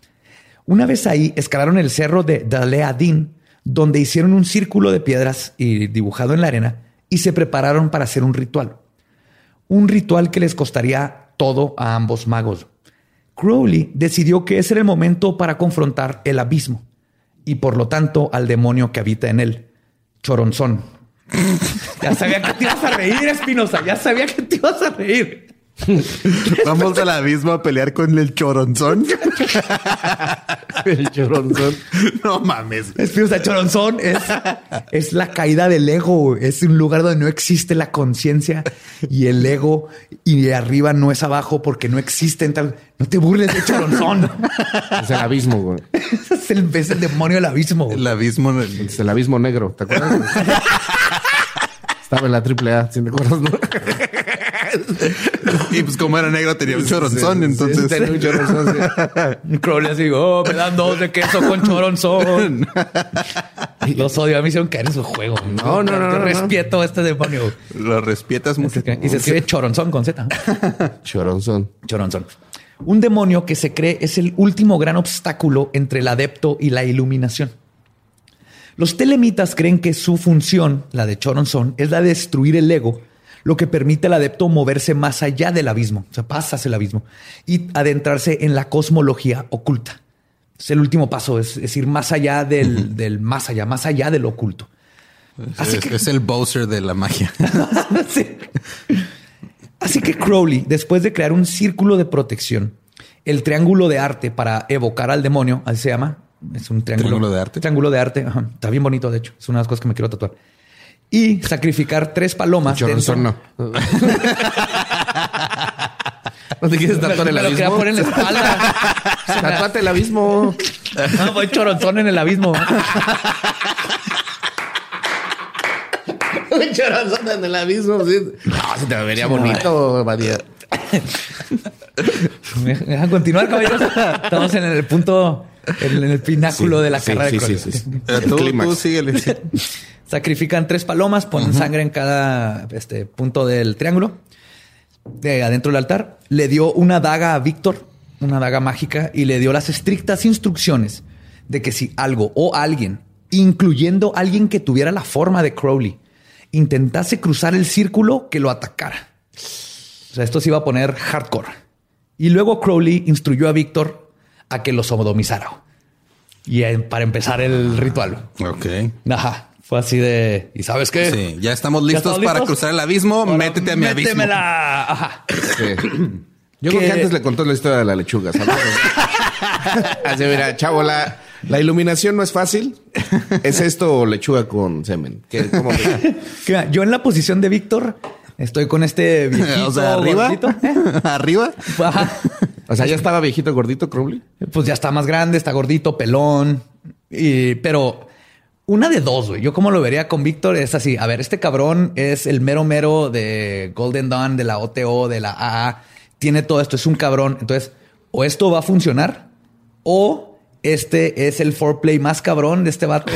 Una vez ahí, escalaron el cerro de Daleadin, donde hicieron un círculo de piedras y dibujado en la arena y se prepararon para hacer un ritual. Un ritual que les costaría todo a ambos magos. Crowley decidió que ese era el momento para confrontar el abismo y por lo tanto al demonio que habita en él, Choronzón. ya sabía que te ibas a reír, Espinosa, ya sabía que te ibas a reír. Vamos al abismo a pelear con el choronzón. el choronzón. No mames. Espinosa, choronzón es, es la caída del ego. Es un lugar donde no existe la conciencia y el ego y de arriba no es abajo porque no existe tal. No te burles de choronzón. Es el abismo, güey. Es el, es el demonio del abismo. El abismo. Es el abismo negro. ¿Te acuerdas? Estaba en la triple A, si te acuerdas, ¿no? Y pues como era negro tenía un choronzón, entonces. tenía un choronzón. Sí. Crowley así, oh, me dan dos de queso con choronzón. Los odio. A mí hicieron caer en su juego. No, no, no. no, respeto a este demonio. Lo respetas mucho. Y se escribe choronzón con Z. choronzón. Choronzón. Un demonio que se cree es el último gran obstáculo entre el adepto y la iluminación. Los telemitas creen que su función, la de Choronzón, es la de destruir el ego lo que permite al adepto moverse más allá del abismo, o sea, pasas el abismo y adentrarse en la cosmología oculta. Es el último paso, es, ir más allá del, del, más allá, más allá del oculto. Así es, que, es el Bowser de la magia. sí. Así que Crowley, después de crear un círculo de protección, el triángulo de arte para evocar al demonio, así se llama. Es un triángulo, ¿Triángulo de arte. Triángulo de arte. Ajá. Está bien bonito, de hecho. Es una de las cosas que me quiero tatuar y sacrificar tres palomas. Choronzón no. ¿No te quieres tatuar el abismo? Me lo poner en la espalda. Tatuate el abismo. No, voy choronzón en el abismo. Un choronzón en el abismo. Sí. No, se te vería bonito, María. ¿Me dejan continuar, caballeros? Estamos en el punto, en el pináculo sí, de la sí, carrera sí, de sí, sí, sí. Tú, tú síguele. Sacrifican tres palomas, ponen sangre en cada este, punto del triángulo, de adentro del altar. Le dio una daga a Víctor, una daga mágica, y le dio las estrictas instrucciones de que si algo o alguien, incluyendo alguien que tuviera la forma de Crowley, intentase cruzar el círculo, que lo atacara. O sea, esto se iba a poner hardcore. Y luego Crowley instruyó a Víctor a que lo sodomizara. Y para empezar el ritual. Ok. Ajá. Fue así de. ¿Y sabes qué? Sí, ya estamos listos, estamos para listos? cruzar el abismo. Ahora, métete a mi abismo. métemela. Ajá. Sí. Yo creo Que- antes le contó la historia de la lechuga, ¿sabes? Así, mira, chavo, la, la iluminación no es fácil. ¿Es esto o lechuga con semen? ¿Qué, cómo Yo en la posición de Víctor estoy con este viejito o sea, arriba. gordito, ¿eh? arriba. O sea, ya estaba viejito gordito Crowley. Pues ya está más grande, está gordito, pelón. Y, pero una de dos, güey. Yo como lo vería con Víctor es así. A ver, este cabrón es el mero mero de Golden Dawn, de la OTO, de la AA. Tiene todo esto, es un cabrón. Entonces, o esto va a funcionar o este es el foreplay más cabrón de este vato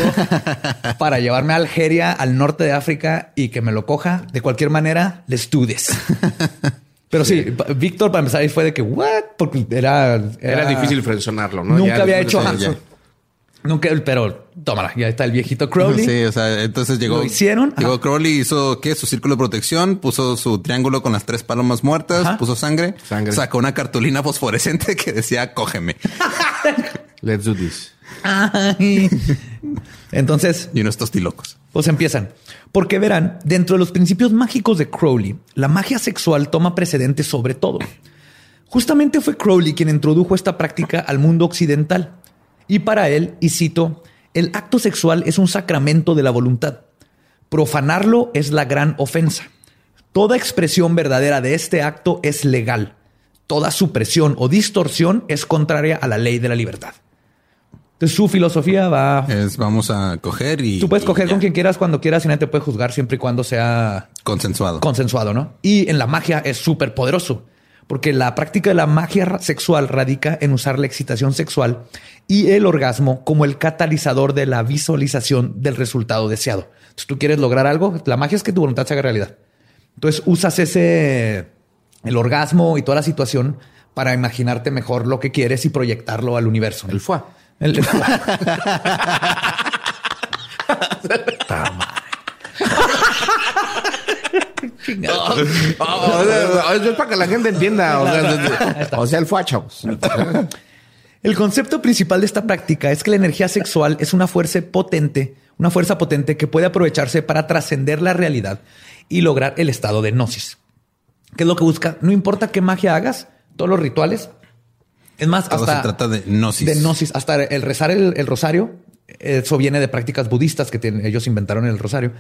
para llevarme a Algeria, al norte de África y que me lo coja. De cualquier manera, les do this. Pero sí, Víctor para empezar ahí fue de que, what? Porque era... Era, difícil frencionarlo, ¿no? Nunca Ya había hecho eso. Nunca, pero tómala, ya está el viejito Crowley. Sí, o sea, entonces llegó. ¿Lo hicieron? Llegó Ajá. Crowley, hizo ¿qué? Su círculo de protección, puso su triángulo con las tres palomas muertas, Ajá. puso sangre, Sangre. sacó una cartulina fosforescente que decía cógeme. Let's do this. Ay. Entonces, Y unos tostilocos. pues empiezan. Porque verán, dentro de los principios mágicos de Crowley, la magia sexual toma precedente sobre todo. Justamente fue Crowley quien introdujo esta práctica al mundo occidental. Y para él, y cito, el acto sexual es un sacramento de la voluntad. Profanarlo es la gran ofensa. Toda expresión verdadera de este acto es legal. Toda supresión o distorsión es contraria a la ley de la libertad. Entonces su filosofía va... Es vamos a coger y. Tú puedes y coger ya. con quien quieras cuando quieras y nadie te puede juzgar siempre y cuando sea Consensuado. consensuado, ¿no? Y en la magia es súper poderoso porque la práctica de la magia sexual radica en usar la excitación sexual y el orgasmo como el catalizador de la visualización del resultado deseado. Si tú quieres lograr algo, la magia es que tu voluntad se haga realidad. Entonces usas ese, el orgasmo y toda la situación para imaginarte mejor lo que quieres y proyectarlo al universo. El fue. El, es para que la gente entienda. O sea, el fue, chavos. El concepto principal de esta práctica es que la energía sexual es una fuerza potente, una fuerza potente que puede aprovecharse para trascender la realidad y lograr el estado de gnosis. ¿Qué es lo que busca? No importa qué magia hagas, todos los rituales. Es más, Todo hasta se trata de gnosis. de gnosis, hasta el rezar el, el rosario. Eso viene de prácticas budistas que tienen- ellos inventaron el rosario.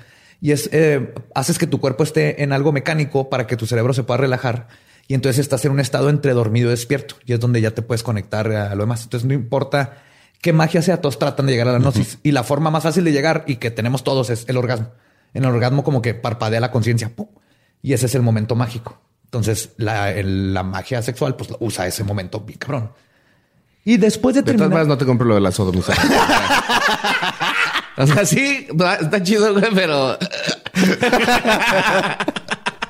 Y es, eh, haces que tu cuerpo esté en algo mecánico para que tu cerebro se pueda relajar. Y entonces estás en un estado entre dormido y despierto. Y es donde ya te puedes conectar a lo demás. Entonces no importa qué magia sea, todos tratan de llegar a la gnosis. Y la forma más fácil de llegar y que tenemos todos es el orgasmo. En el orgasmo como que parpadea la conciencia. Y ese es el momento mágico. Entonces la, el- la magia sexual pues usa ese momento bien cabrón. Y después de De todas terminar... maneras, no te compro lo de la sodomización. o sea, sí, está chido, güey, pero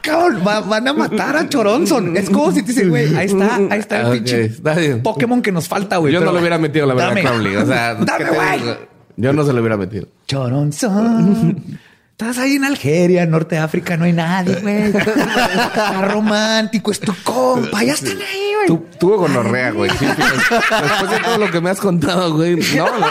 Cabrón, va- van a matar a Choronzon. Es como si te dicen, güey, ahí está, ahí está el pinche está bien. Pokémon que nos falta, güey. yo pero no lo hubiera metido la verdad dame. Crowley. O sea, Dame, ¿qué te güey. Yo no se lo hubiera metido. Choronzon. Estás ahí en Algeria, Norte de África, no hay nadie, güey. Está romántico, es tu compa. Ya están ahí, güey. Tú, tuvo gonorrea, güey. Sí. Después de todo lo que me has contado, güey. No, no.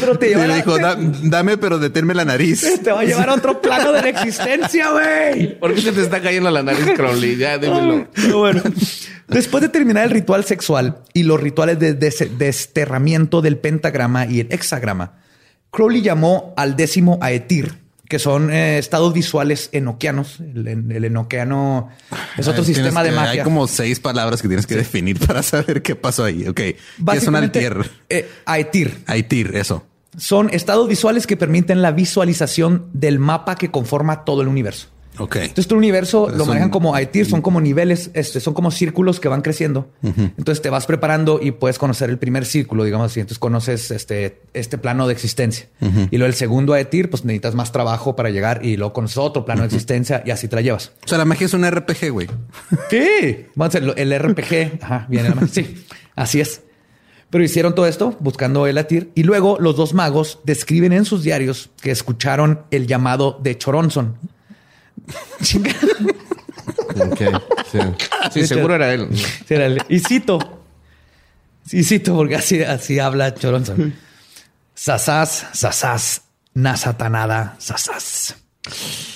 Pero te a- dijo, "Da- dame, pero deténme la nariz. te va a llevar a otro plano de la existencia, güey. ¿Por qué se te está cayendo la nariz, Crowley? Ya, dímelo. Pero bueno, después de terminar el ritual sexual y los rituales de des- desterramiento del pentagrama y el hexagrama, Crowley llamó al décimo Aetir, que son eh, estados visuales enoquianos. El, el enoquiano es otro Ay, sistema de que- magia. Hay como seis palabras que tienes que definir para saber qué pasó ahí. Ok. ¿Qué es un eh, Aetir Aitir, eso. son estados visuales que permiten la visualización del mapa que conforma todo el universo. Ok. Entonces, tu universo lo Son- manejan como Aitir, son como niveles, este, son como círculos que van creciendo. Entonces te vas preparando y puedes conocer el primer círculo, digamos así. Entonces conoces este, este plano de existencia. Y luego el segundo Aitir, pues necesitas más trabajo para llegar y luego conoces otro plano de existencia y así te la llevas. O sea, la magia es un RPG, güey. Sí, vamos a hacer el RPG. Ajá, viene la Sí, así es. Pero hicieron todo esto buscando el Atir y luego los dos magos describen en sus diarios que escucharon el llamado de Choronzon. Chinga. Ok, sí. Sí, seguro era él. Sí, era Y cito. Sí, cito, porque así, así habla Choronzon. Sasas, sasas, nasatanada, sasas.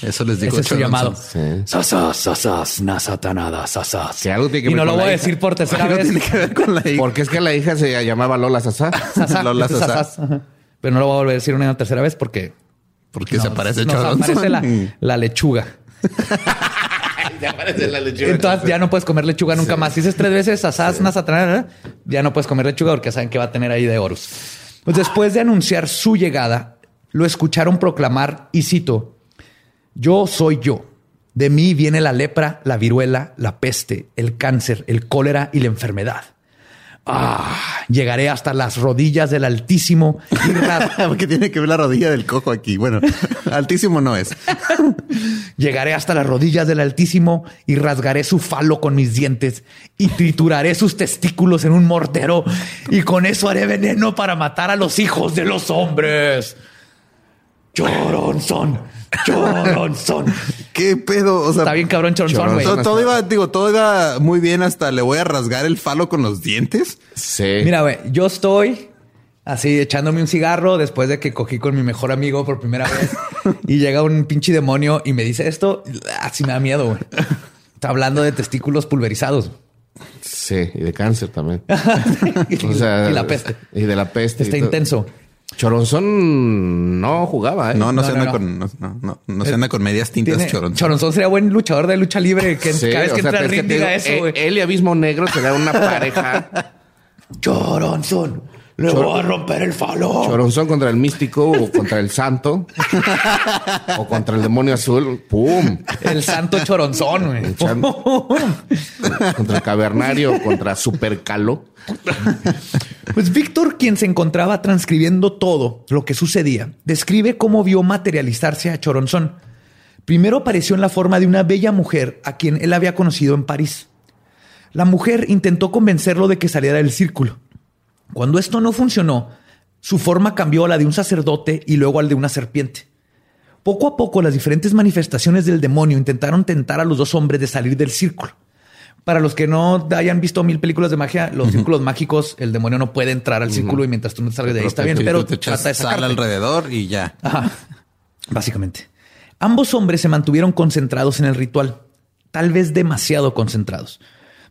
Eso les digo. Ese es su llamado. Sí. Sasas, sasas, nasatanada, sasas. Que algo tiene que y ver no lo voy la a decir por tercera Algo vez. tiene que ver con la hija. Porque es que la hija se llamaba Lola Sasá. Sasá, Lola es Sasá. sasás. Pero no lo voy a volver a decir una tercera vez porque Porque nos- se aparece nos Choronzon. aparece la, la lechuga. ya aparece la lechuga. Entonces ya no puedes comer lechuga nunca más. Si dices tres veces asás, nasatanada, ya no puedes comer lechuga porque saben que va a tener ahí de Horus. Pues después de anunciar su llegada, lo escucharon proclamar, y cito, yo soy yo. De mí viene la lepra, la viruela, la peste, el cáncer, el cólera y la enfermedad. Ah, llegaré hasta las rodillas del Altísimo Porque tiene que ver la rodilla del cojo aquí. Bueno, altísimo no es. Llegaré hasta las rodillas del Altísimo y rasgaré su falo con mis dientes y trituraré sus testículos en un mortero y con eso haré veneno para matar a los hijos de los hombres. Choronzón, Choronzón. ¿Qué pedo? O sea, Está bien cabrón Choronzón, güey. todo, todo iba, digo, todo iba muy bien hasta le voy a rasgar el falo con los dientes. Sí. Mira, güey, yo estoy así echándome un cigarro después de que cogí con mi mejor amigo por primera vez y llega un pinche demonio y me dice esto, así me da miedo, güey. Está hablando de testículos pulverizados. Sí, y de cáncer también. y, O sea, y la peste. Y de la peste. Está todo. Choronzón no jugaba, ¿eh? No, no, No, se anda no. con, no, no, no, no se anda con medias tintas Tiene- choronzón. Choronzón sería buen luchador de lucha libre que Sí, cada vez o que sea, entra al ring diga eso, eh, güey. Él y Abismo Negro será una pareja. Choronzón. Le voy a romper el falo. Choronzón contra el místico o contra el santo o contra el demonio azul. ¡Pum! El santo choronzón, güey. Contra el cavernario, contra Supercalo. Pues Víctor, quien se encontraba transcribiendo todo lo que sucedía, describe cómo vio materializarse a Choronzón. Primero apareció en la forma de una bella mujer a quien él había conocido en París. La mujer intentó convencerlo de que saliera del círculo. Cuando esto no funcionó, su forma cambió a la de un sacerdote y luego al de una serpiente. Poco a poco las diferentes manifestaciones del demonio intentaron tentar a los dos hombres de salir del círculo. Para los que no hayan visto mil películas de magia, los círculos mágicos, el demonio no puede entrar al círculo y mientras tú no te salgas de ahí está bien, pero te trata de sal alrededor y ya. Ajá. Básicamente. Ambos hombres se mantuvieron concentrados en el ritual, tal vez demasiado concentrados.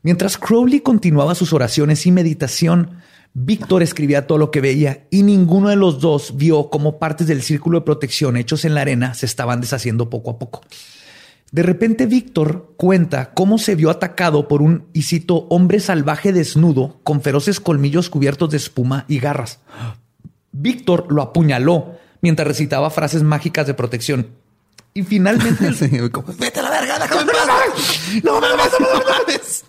Mientras Crowley continuaba sus oraciones y meditación, Víctor escribía todo lo que veía y ninguno de los dos vio cómo partes del círculo de protección hechos en la arena se estaban deshaciendo poco a poco. De repente Víctor cuenta cómo se vio atacado por un, y cito, hombre salvaje desnudo con feroces colmillos cubiertos de espuma y garras. Víctor lo apuñaló mientras recitaba frases mágicas de protección. Y finalmente... Sí, como, Vete a la verga, déjame. No mames, no mames.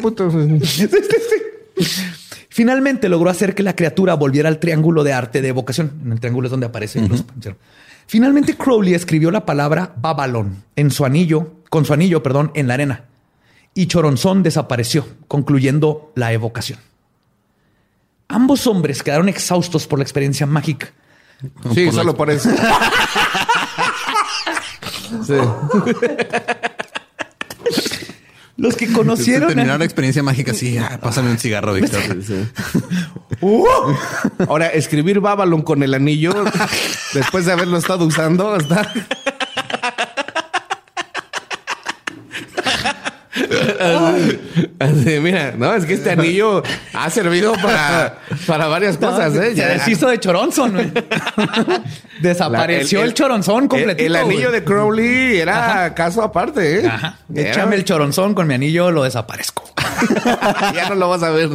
Puto, puto. Finalmente logró hacer que la criatura volviera al triángulo de arte de evocación. En el triángulo es donde aparecen los. Finalmente Crowley escribió la palabra Babylon en su anillo, con su anillo, perdón, en la arena. Y Choronzón desapareció, concluyendo la evocación. Ambos hombres quedaron exhaustos por la experiencia mágica. Sí, solo por eso. Sí. Los que Conocieron conocieron. terminar la experiencia mágica. Sí, ah, pásame un cigarro, Víctor. Ahora, escribir Babylon con el anillo después de haberlo estado usando está. Así, mira, no, es que este anillo ha servido para, para varias cosas, ¿eh? Se Ya- deshizo de Choronzón. güey. Desapareció La- el, Choronzón el, completito. el anillo güey. de Crowley era caso aparte, ¿eh? Ajá. Échame el Choronzón con mi anillo, lo desaparezco. ya no lo vas a ver.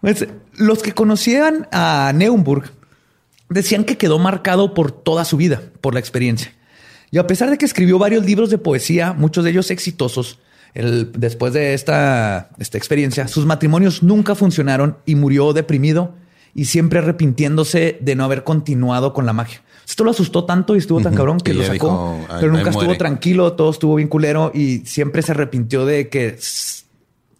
Pues, los que conocían a Neuburg decían que quedó marcado por toda su vida, por la experiencia. Y a pesar de que escribió varios libros de poesía, muchos de ellos exitosos, el- después de esta, esta experiencia, sus matrimonios nunca funcionaron y murió deprimido y siempre arrepintiéndose de no haber continuado con la magia. Esto lo asustó tanto y estuvo tan cabrón que lo sacó, dijo, "Ahí- pero nunca estuvo muere". tranquilo, todo estuvo bien culero y siempre se arrepintió de que "S-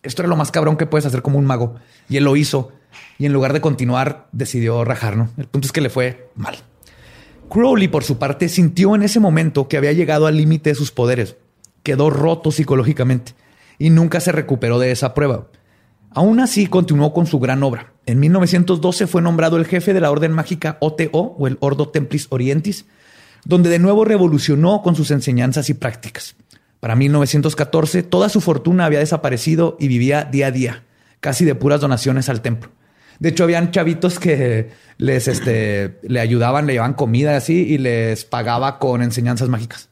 esto era lo más cabrón que puedes hacer como un mago. Y él lo hizo. Y en lugar de continuar, decidió rajar, ¿no? El punto es que le fue mal. Crowley, por su parte, sintió en ese momento que había llegado al límite de sus poderes. Quedó roto psicológicamente y nunca se recuperó de esa prueba. Aún así, continuó con su gran obra. En 1912 fue nombrado el jefe de la orden mágica OTO o el Ordo Templis Orientis, donde de nuevo revolucionó con sus enseñanzas y prácticas. Para 1914, toda su fortuna había desaparecido y vivía día a día, casi de puras donaciones al templo. De hecho, habían chavitos que les este, le ayudaban, le llevaban comida así y les pagaba con enseñanzas mágicas.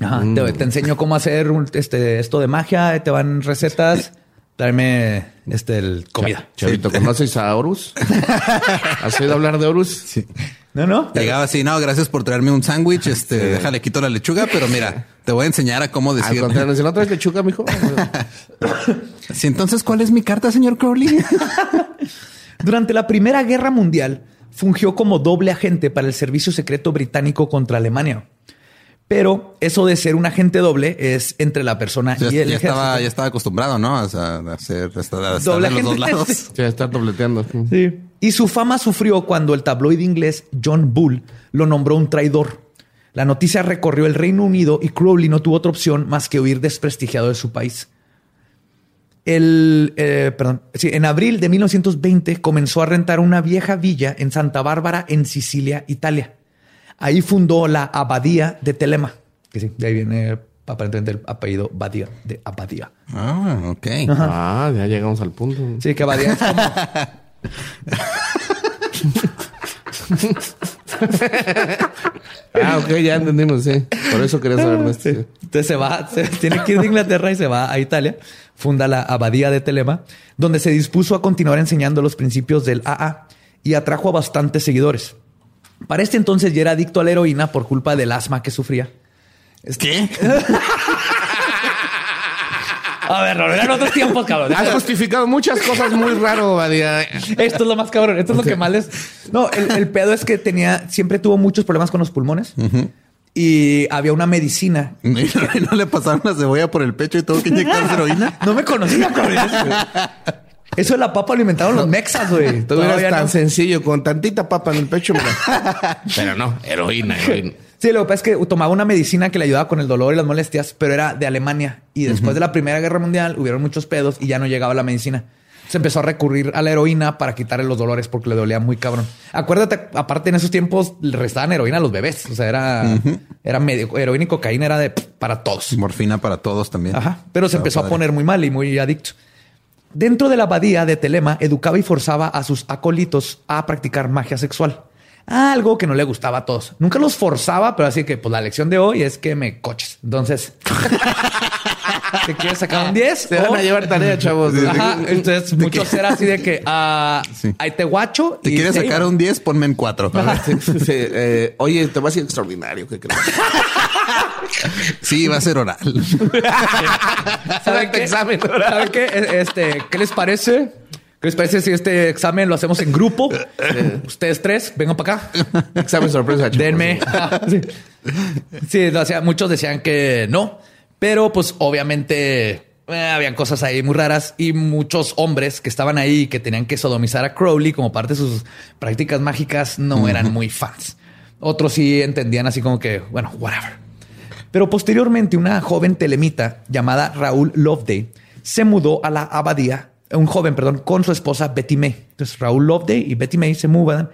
Ajá, te, te enseño cómo hacer un- este, esto de magia, te van recetas, tráeme este, el- comida. Chavito, ¿conoces a Horus? ¿Has oído hablar de Horus? Sí. No, no. Llegaba así, no, gracias por traerme un sándwich. Este, déjale, quito la lechuga, pero mira, te voy a enseñar a cómo Al decir. contrario, si no traes lechuga, mijo. Sí, entonces, ¿cuál es mi carta, señor Crowley? Durante la Primera Guerra Mundial fungió como doble agente para el Servicio Secreto Británico contra Alemania. Pero eso de ser un agente doble es entre la persona Ya, y el ya ejército. estaba, ya estaba acostumbrado, ¿no? O sea, a hacer a estar, a estar Doble de los dos agente. lados. Va a estar dobleteando. Sí. Y su fama sufrió cuando el tabloide inglés John Bull lo nombró un traidor. La noticia recorrió el Reino Unido y Crowley no tuvo otra opción más que huir desprestigiado de su país. El, eh, perdón, sí, en abril de 1920 comenzó a rentar una vieja villa en Santa Bárbara, en Sicilia, Italia. Ahí fundó la Abadía de Telema, que sí, de ahí viene aparentemente el apellido Badía, de Abadía. Ah, ok. Ah, ya llegamos al punto. Sí, que Abadía es como Ah, ok, ya entendimos, sí. Por eso quería saber sí. Entonces se va, se tiene que ir de Inglaterra y se va a Italia. funda la Abadía de Telema, donde se dispuso a continuar enseñando los principios del AA y atrajo a bastantes seguidores. Para este entonces ya era adicto a la heroína por culpa del asma que sufría. ¿Qué? A ver, no eran otros tiempos, cabrón. Has justificado muchas cosas muy raro, Badía. Esto es lo más cabrón. Esto es lo que más les. No, el, el pedo es que tenía, siempre tuvo muchos problemas con los pulmones y había una medicina. ¿Y no le pasaron la cebolla por el pecho y tuvo que inyectarse heroína? No me conocía, cabrón. Eso de la papa lo inventaron los mexas, güey. Todo era tan no. sencillo, con tantita papa en el pecho. mira. Pero no, heroína, heroína. Sí, lo que pasa es que tomaba una medicina que le ayudaba con el dolor y las molestias, pero era de Alemania. Y después de la Primera Guerra Mundial hubieron muchos pedos y ya no llegaba la medicina. Se empezó a recurrir a la heroína para quitarle los dolores porque le dolía muy cabrón. Acuérdate, aparte en esos tiempos le restaban heroína a los bebés. O sea, era, era medio heroína y cocaína era de para todos. Morfina para todos también. Ajá. Pero se Estaba empezó a poner muy mal y muy adicto. Dentro de la abadía de Telema, educaba y forzaba a sus acólitos a practicar magia sexual. Algo que no le gustaba a todos. Nunca los forzaba, pero así que pues la lección de hoy es que me coches. Entonces, ¿te quieres sacar un 10? Se van O- a llevar tarea, chavos. Ajá. Entonces, muchos era así de que Sí. ahí te guacho. ¿Te y quieres sacar iba. un 10? Ponme en 4. Sí, sí, eh, oye, te vas a ir extraordinario, ¿qué crees? Sí, va a ser oral. ¿Saben qué? examen. ¿Saben qué? E- Este, ¿qué les parece? ¿Qué les parece si este examen lo hacemos en grupo? Ustedes tres, vengan para acá. Examen sorpresa. Denme. sí, muchos decían que no, pero pues obviamente eh, habían cosas ahí muy raras y muchos hombres que estaban ahí que tenían que sodomizar a Crowley como parte de sus prácticas mágicas no eran muy fans. Otros sí entendían así como que, bueno, whatever. Pero posteriormente una joven telemita llamada Raúl Loveday se mudó a la abadía, un joven, perdón, con su esposa Betty May. Entonces Raúl Loveday y Betty May se mudan.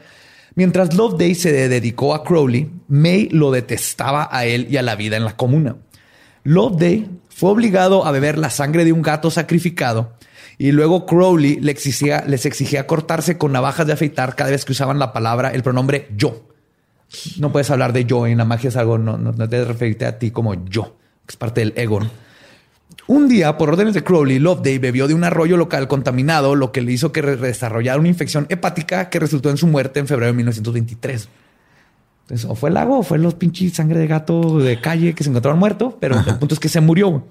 Mientras Loveday se dedicó a Crowley, May lo detestaba a él y a la vida en la comuna. Loveday fue obligado a beber la sangre de un gato sacrificado y luego Crowley le exigía- les exigía cortarse con navajas de afeitar cada vez que usaban la palabra, el pronombre yo. No puedes hablar de yo en la magia es algo, no, no, debes referirte a ti como yo, que es parte del ego. ¿no? Un día, por órdenes de Crowley, Loveday bebió de un arroyo local contaminado, lo que le hizo que desarrollara una infección hepática que resultó en su muerte en febrero de 1923. Entonces, o fue el agua o fue los pinches sangre de gato de calle que se encontraron muerto, pero el punto es que se murió.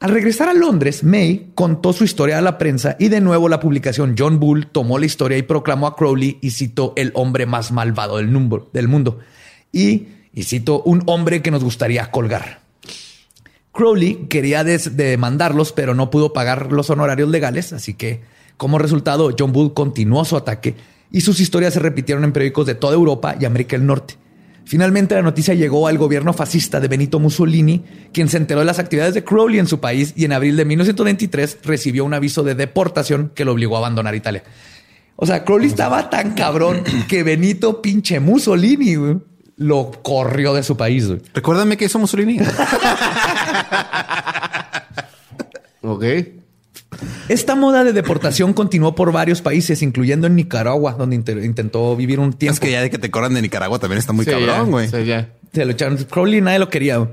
Al regresar a Londres, May contó su historia a la prensa y de nuevo la publicación John Bull tomó la historia y proclamó a Crowley y citó el hombre más malvado del mundo. Y, y citó un hombre que nos gustaría colgar. Crowley quería demandarlos, pero no pudo pagar los honorarios legales, así que como resultado John Bull continuó su ataque y sus historias se repitieron en periódicos de toda Europa y América del Norte. Finalmente la noticia llegó al gobierno fascista de Benito Mussolini, quien se enteró de las actividades de Crowley en su país y en abril de 1923 recibió un aviso de deportación que lo obligó a abandonar Italia. O sea, Crowley estaba tan cabrón que Benito pinche Mussolini lo corrió de su país. güey. Recuérdame que hizo Mussolini. Ok. Esta moda de deportación continuó por varios países, incluyendo en Nicaragua, donde intentó vivir un tiempo. es que ya de que te corran de Nicaragua también está muy Sí, cabrón, güey. sí, ya. Se lo echaron. Crowley nadie lo quería. güey.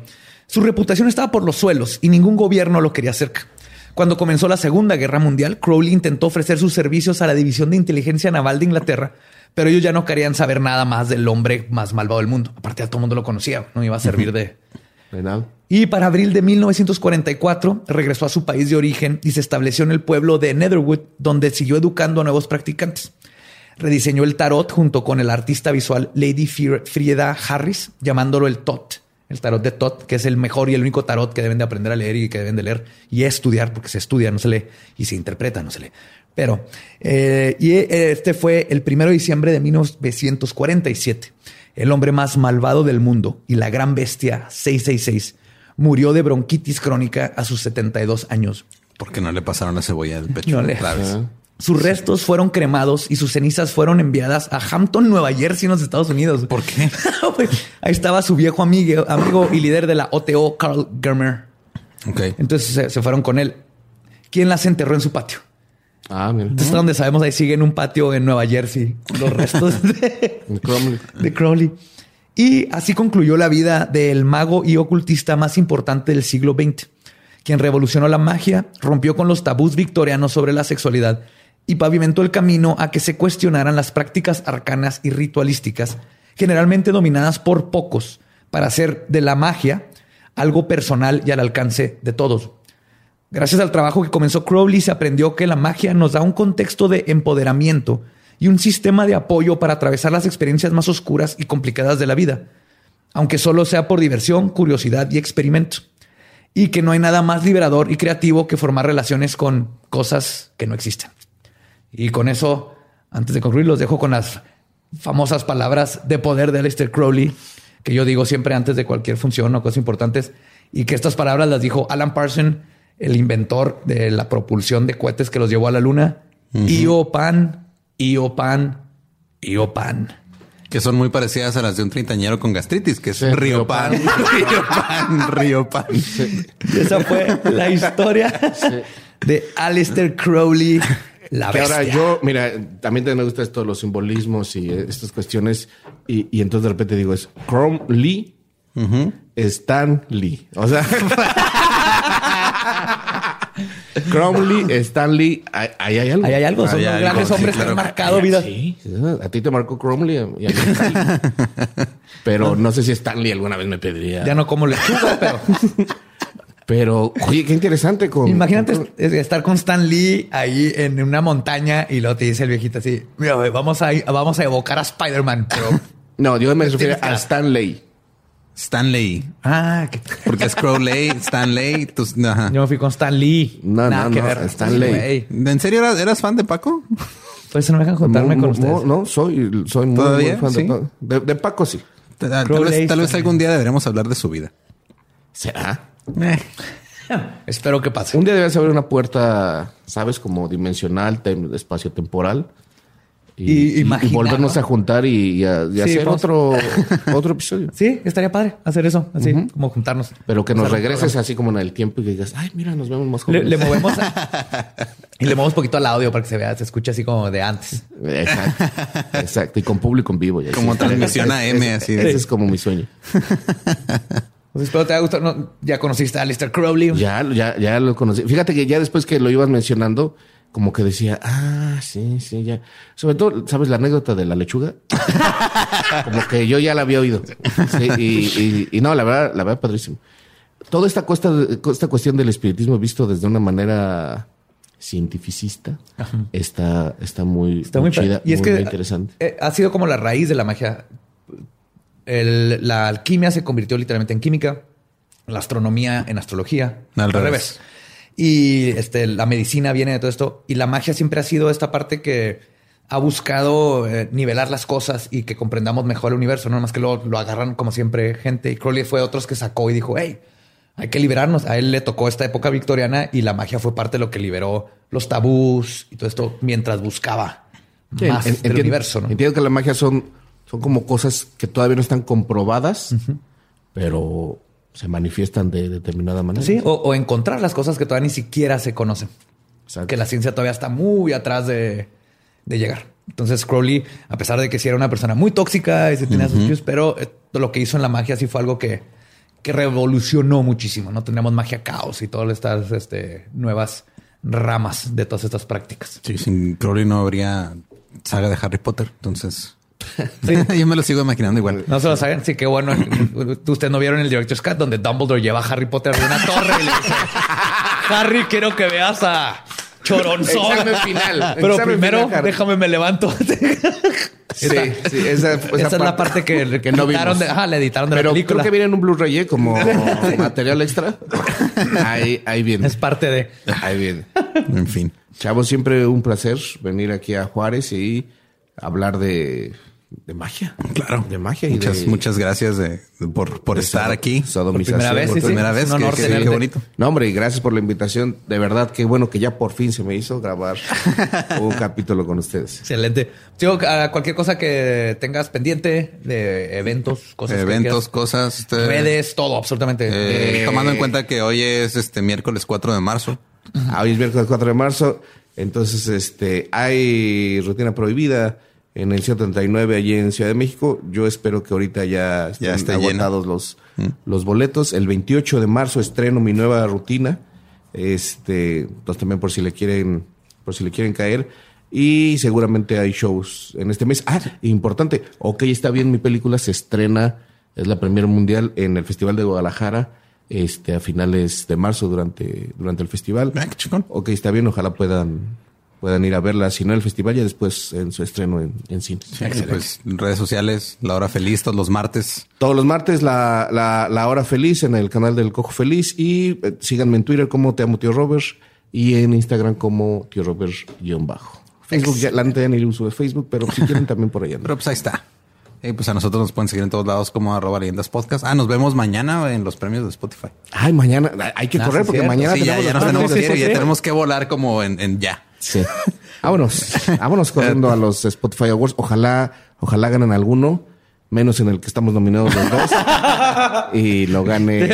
Su reputación estaba por los suelos y ningún gobierno lo quería cerca. Cuando comenzó la Segunda Guerra Mundial, Crowley intentó ofrecer sus servicios a la División de Inteligencia Naval de Inglaterra, pero ellos ya no querían saber nada más del hombre más malvado del mundo. Aparte, a todo el mundo lo conocía, no iba a servir de, Venado. y para abril de 1944 regresó a su país de origen y se estableció en el pueblo de Netherwood, donde siguió educando a nuevos practicantes. Rediseñó el tarot junto con el artista visual Lady Frieda Harris, llamándolo el TOT, el tarot de TOT, que es el mejor y el único tarot que deben de aprender a leer y que deben de leer y estudiar, porque se estudia, no se lee, y se interpreta, no se lee. Pero, eh, y eh, este fue el primero de diciembre de 1947. El hombre más malvado del mundo y la gran bestia 666 murió de bronquitis crónica a sus 72 años. Porque no le pasaron la cebolla del pecho. No le-. Sus restos fueron cremados y sus cenizas fueron enviadas a Hampton, Nueva Jersey, en los Estados Unidos. ¿Por qué? Ahí estaba su viejo amigo, amigo y líder de la OTO, Carl Germer. Entonces se, se fueron con él. ¿Quién las enterró en su patio? Ah, mira. Entonces, donde sabemos, ahí sigue en un patio en Nueva Jersey los restos de, Crowley. Y así concluyó la vida del mago y ocultista más importante del siglo XX, quien revolucionó la magia, rompió con los tabús victorianos sobre la sexualidad y pavimentó el camino a que se cuestionaran las prácticas arcanas y ritualísticas, generalmente dominadas por pocos, para hacer de la magia algo personal y al alcance de todos. Gracias al trabajo que comenzó Crowley se aprendió que la magia nos da un contexto de empoderamiento y un sistema de apoyo para atravesar las experiencias más oscuras y complicadas de la vida, aunque solo sea por diversión, curiosidad y experimento. Y que no hay nada más liberador y creativo que formar relaciones con cosas que no existen. Y con eso, antes de concluir, los dejo con las famosas palabras de poder de Aleister Crowley, que yo digo siempre antes de cualquier función o cosas importantes, y que estas palabras las dijo Alan Parsons el inventor de la propulsión de cohetes que los llevó a la luna. Iopan, Iopan, Iopan. Que son muy parecidas a las de un treintañero con gastritis, que es Río Pan, Río Pan, Río Pan. Y esa fue la historia de Alistair Crowley, la Que bestia. ahora yo, mira, también me gusta esto, los simbolismos y eh, estas cuestiones. Y, y entonces de repente digo, es Chrome Lee, Stan Lee. O sea, Chrome Lee, Stan Lee, ahí hay algo. Ahí hay algo, son los grandes sí, hombres que han marcado vida. Sí, a ti te marcó Chrome Lee y a mí. Pero no sé si Stan Lee alguna vez me pediría. Ya no como lechuga, pero Pero, oye, qué interesante con... imagínate con- estar con Stan Lee ahí en una montaña y luego te dice el viejito así, mira, güey, vamos a, vamos a evocar a Spider-Man, pero... No, yo me refiero a Stan Lee. Stanley. ah, que Porque es Crowley, Stanley. ajá. yo me fui con Stan Lee. No, Nada no, que no, ver. Stan Lee. Güey, ¿En serio eras, eras fan de Paco? Pues no me dejan juntarme No, con ustedes. No, no, soy, soy muy, ¿Todavía? muy fan ¿Sí? de, Paco. de, de Paco, sí. Tal, vez, tal vez Stanley. algún día deberemos hablar de su vida. ¿Será? Eh, Espero que pase. Un día debes abrir una puerta, ¿sabes? Como dimensional, tem- espacio-temporal. Y Y, y- volvernos ¿no? a juntar y, y a- y Sí, hacer vamos. otro, otro episodio. Sí, estaría padre hacer eso, así como juntarnos. Pero que nos regreses así como en el tiempo y que digas, ay, mira, nos vemos más Le, jóvenes. le movemos a- y le movemos poquito al audio para que se vea, se escuche así como de antes. Exacto. Exacto. Y con público en vivo. ya. Como Sí. transmisión AM, ese- así. Ese es como mi sueño. Pues espero te haya gustado. No, ya conociste a Alistair Crowley. Ya, ya, ya lo conocí. Fíjate que ya después que lo ibas mencionando, como que decía, ah, sí, sí, ya. Sobre todo, ¿sabes la anécdota de la lechuga? como que yo ya la había oído. Sí, y, y- y no, la verdad, la verdad, padrísimo. Toda esta, cuesta, esta cuestión del espiritismo visto desde una manera cientificista está, está muy, Está muy, muy chida, padre. Y es muy, que muy interesante. eh, ha sido como la raíz de la magia. El- la alquimia se convirtió literalmente en química, la astronomía en astrología, Al revés. Y este, la medicina viene de todo esto. Y la magia siempre ha sido esta parte que ha buscado eh, nivelar las cosas y que comprendamos mejor el universo. No más que lo, lo agarran como siempre gente. Y Crowley fue otros que sacó y dijo, hey, hay que liberarnos. A él le tocó esta época victoriana y la magia fue parte de lo que liberó los tabús y todo esto mientras buscaba Sí, más en- del entiendo- universo. ¿no? Entiendo que la magia son, son como cosas que todavía no están comprobadas, pero se manifiestan de determinada manera. Sí, o, o encontrar las cosas que todavía ni siquiera se conocen. Exacto. Que la ciencia todavía está muy atrás de, de llegar. Entonces Crowley, a pesar de que sí era una persona muy tóxica y se tenía sus issues, pero eh, lo que hizo en la magia sí fue algo que, que revolucionó muchísimo. No teníamos magia caos y todas estas este, nuevas ramas de todas estas prácticas. Sí, sin Crowley no habría saga de Harry Potter. Entonces, yo me lo sigo imaginando igual. No se lo saben, sí, qué bueno. Ustedes no vieron el Director's Cut donde Dumbledore lleva a Harry Potter de una torre y le dice: Harry, quiero que veas a Choronzón. Examen final. Pero Examen primero, final, déjame me levanto. Sí, sí, esa, Esa, es la parte que, que no vimos. de, ajá, le editaron de la Pero película. creo que viene en un Blu-ray ¿eh? como material extra. Ahí, ahí viene. Es parte de. Ahí viene. En fin. Chavos, siempre un placer venir aquí a Juárez y hablar de, de magia. Claro. De magia y Muchas, de, muchas gracias de- de- por, por estar aquí. Por primera vez, Por sí, sí. primera vez. un que- honor que- tenerte. qué bonito. No, hombre, y gracias por la invitación. De verdad, qué bueno que ya por fin se me hizo grabar un capítulo con ustedes. Excelente. Digo, cualquier cosa que tengas pendiente de eventos, cosas Eventos, cosas. este, redes, todo, absolutamente. eh, Eh, tomando en cuenta que hoy es este miércoles 4 de marzo. Hoy es miércoles 4 de marzo. Entonces, este, hay rutina prohibida en el 139 allí en Ciudad de México. Yo espero que ahorita ya estén esté lleno. agotados los, los boletos. El 28 de marzo estreno mi nueva rutina Este, entonces también por si le quieren, por si le quieren caer. Y seguramente hay shows en este mes. Ah, importante. Ok, está bien, mi película se estrena, es la premier mundial en el Festival de Guadalajara, este, a finales de marzo durante, durante el festival. Ah. Ok, está bien, ojalá puedan, puedan ir a verla, si no en el festival, ya después en su estreno en, en cine. Pues redes sociales, La Hora Feliz, todos los martes. Todos los martes la, la, la hora feliz en el canal del Cojo Feliz y eh, síganme en Twitter como Te Amo Tío Robert y en Instagram como Tío Robert guion bajo. Facebook, ya, la neta ya ni uso de Facebook, pero si quieren también por allá. Pero pues ahí está. Y pues a nosotros nos pueden seguir en todos lados como arroba leyendas podcast. Ah, nos vemos mañana en los premios de Spotify. Ay, mañana hay que Ah, correr sí, porque cierto. mañana Sí, ya, tenemos ya nos tenemos que ir, Sí, ya sí, sí. tenemos que volar como en, en ya. Sí. Vámonos, vámonos corriendo a los Spotify Awards. Ojalá, ojalá ganen alguno, menos en el que estamos nominados los dos. y lo gane.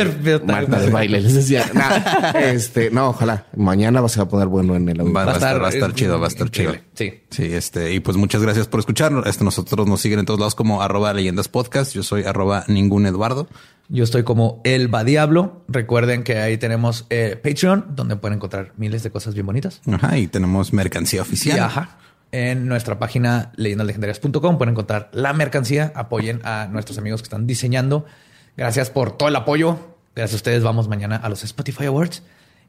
Marta de baile. Les decía, Nah, este, no, ojalá. Mañana va- se va a poner bueno en el Va, a estar, estar, va a estar chido, va a estar chido. Sí. Sí, este, y pues muchas gracias por escucharnos. Este, nosotros nos siguen en todos lados como arroba leyendas podcast. Yo soy arroba ningún Eduardo. Yo estoy como El Va Diablo. Recuerden que ahí tenemos eh, Patreon, donde pueden encontrar miles de cosas bien bonitas. Ajá, y tenemos mercancía oficial. Y ajá. En nuestra página leyendaslegendarias.com pueden encontrar la mercancía. Apoyen a nuestros amigos que están diseñando. Gracias por todo el apoyo. Gracias a ustedes. Vamos mañana a los Spotify Awards.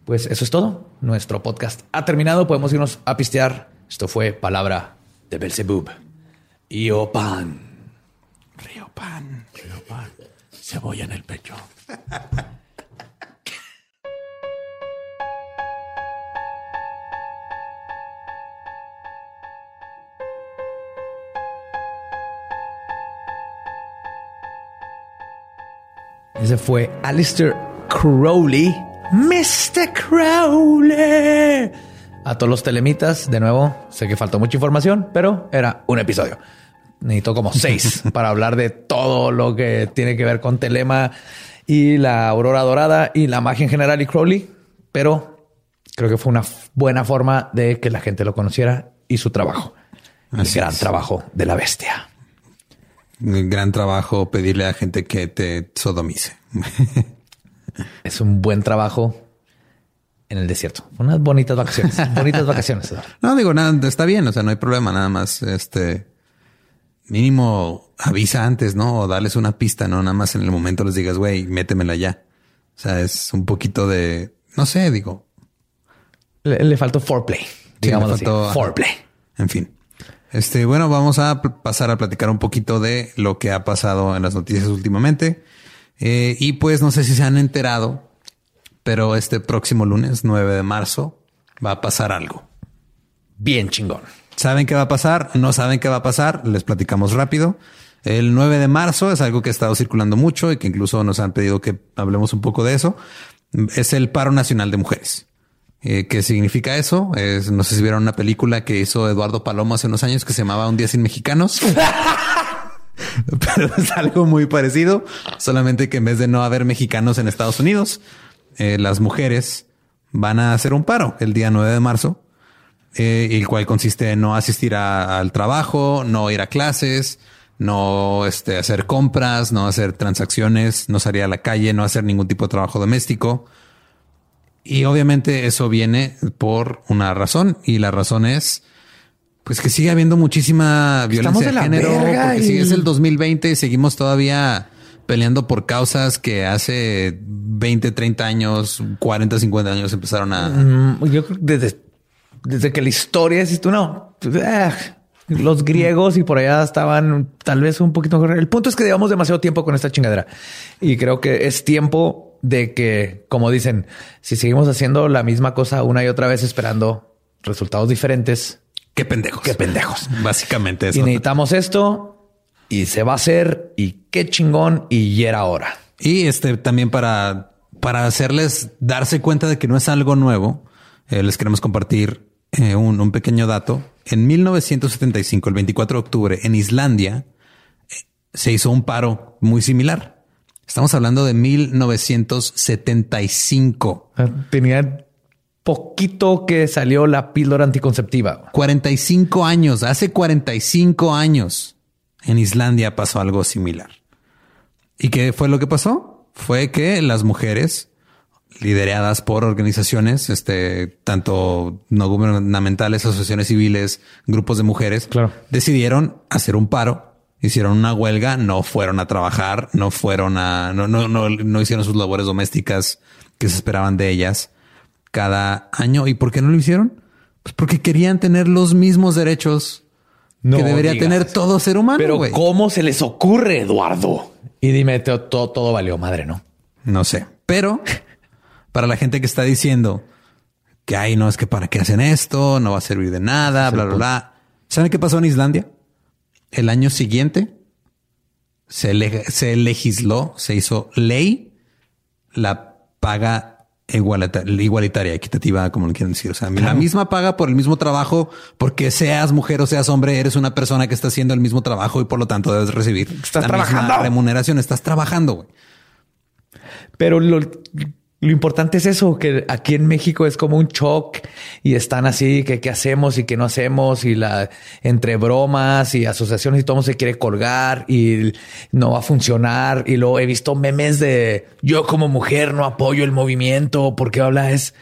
Pues eso es todo. Nuestro podcast ha terminado. Podemos irnos a pistear. Esto fue Palabra de Belzebub. Y Opan. Río Pan. Cebolla en el pecho. Ese fue Alistair Crowley. Mr. Crowley. A todos los telemitas, de nuevo, sé que faltó mucha información, pero era un episodio. Necesito como seis para hablar de todo lo que tiene que ver con Telema y la Aurora Dorada y la magia en general y Crowley. Pero creo que fue una buena forma de que la gente lo conociera y su trabajo. El gran es. trabajo de la bestia. Gran trabajo pedirle a gente que te sodomice. Es un buen trabajo en el desierto. Unas bonitas vacaciones. bonitas vacaciones. No digo nada, está bien, o sea, no hay problema, nada más este mínimo avisa antes, ¿no? O darles una pista, no nada más en el momento les digas, güey, métemela ya. O sea, es un poquito de, no sé, digo, Le, le faltó foreplay. Digamos le así. faltó- Foreplay. en fin. Este, bueno, vamos a pasar a platicar un poquito de lo que ha pasado en las noticias últimamente. Eh, y pues no sé si se han enterado, pero este próximo lunes, 9 de marzo, va a pasar algo. Bien chingón. ¿Saben qué va a pasar? ¿No saben qué va a pasar? Les platicamos rápido. El 9 de marzo es algo que ha estado circulando mucho y que incluso nos han pedido que hablemos un poco de eso. Es el paro nacional de mujeres. Eh, ¿Qué significa eso? Es, no sé si vieron una película que hizo Eduardo Palomo hace unos años que se llamaba Un día sin mexicanos. Pero es algo muy parecido, solamente que en vez de no haber mexicanos en Estados Unidos, eh, las mujeres van a hacer un paro el día 9 de marzo eh, el cual consiste en no asistir a- al trabajo, no ir a clases, no este, hacer compras, no hacer transacciones, no salir a la calle, no hacer ningún tipo de trabajo doméstico. Y obviamente eso viene por una razón y la razón es pues que sigue habiendo muchísima violencia de de género, porque y- sigue es el 2020 y seguimos todavía peleando por causas que hace 20, 30 años, 40, 50 años empezaron a, Mm, yo creo que desde, desde que la historia existe, no. eh, los griegos y por allá estaban tal vez un poquito mejor. El punto es que llevamos demasiado tiempo con esta chingadera y creo que es tiempo de que, como dicen, si seguimos haciendo la misma cosa una y otra vez esperando resultados diferentes, Qué pendejos. qué pendejos. Básicamente Y eso. necesitamos esto y se va a hacer y qué chingón y era hora. Y este también para, para hacerles darse cuenta de que no es algo nuevo, eh, les queremos compartir eh, un, un pequeño dato. En 1975, el 24 de octubre, en Islandia, eh, se hizo un paro muy similar. Estamos hablando de 1975. Tenía poquito que salió la píldora anticonceptiva. 45 años, hace 45 años en Islandia pasó algo similar. ¿Y qué fue lo que pasó? Fue que las mujeres lideradas por organizaciones, este, tanto no gubernamentales, asociaciones civiles, grupos de mujeres, Claro. decidieron hacer un paro, hicieron una huelga, no fueron a trabajar, no fueron a, no, no, no, no hicieron sus labores domésticas que se esperaban de ellas cada año. ¿Y por qué no lo hicieron? Pues porque querían tener los mismos derechos No que debería digas tener todo ser humano. Pero. ¿cómo se les ocurre, Eduardo? Y dime, todo, todo, todo valió madre, ¿no? No sé, pero para la gente que está diciendo que ay, no es que para qué hacen esto, no va a servir de nada, bla, bla, bla. ¿Saben qué pasó en Islandia? El año siguiente se, le- se legisló, se hizo ley la paga igualita- igualitaria, equitativa, como le quieren decir. O sea, la misma paga por el mismo trabajo, porque seas mujer o seas hombre, eres una persona que está haciendo el mismo trabajo y por lo tanto debes recibir Estás la misma trabajando. remuneración. Estás trabajando, güey. Pero lo, lo importante es eso, que aquí en México es como un shock y están así, que qué hacemos y qué no hacemos y la entre bromas y asociaciones y todo se quiere colgar y no va a funcionar. Y luego he visto memes de yo como mujer no apoyo el movimiento porque habla es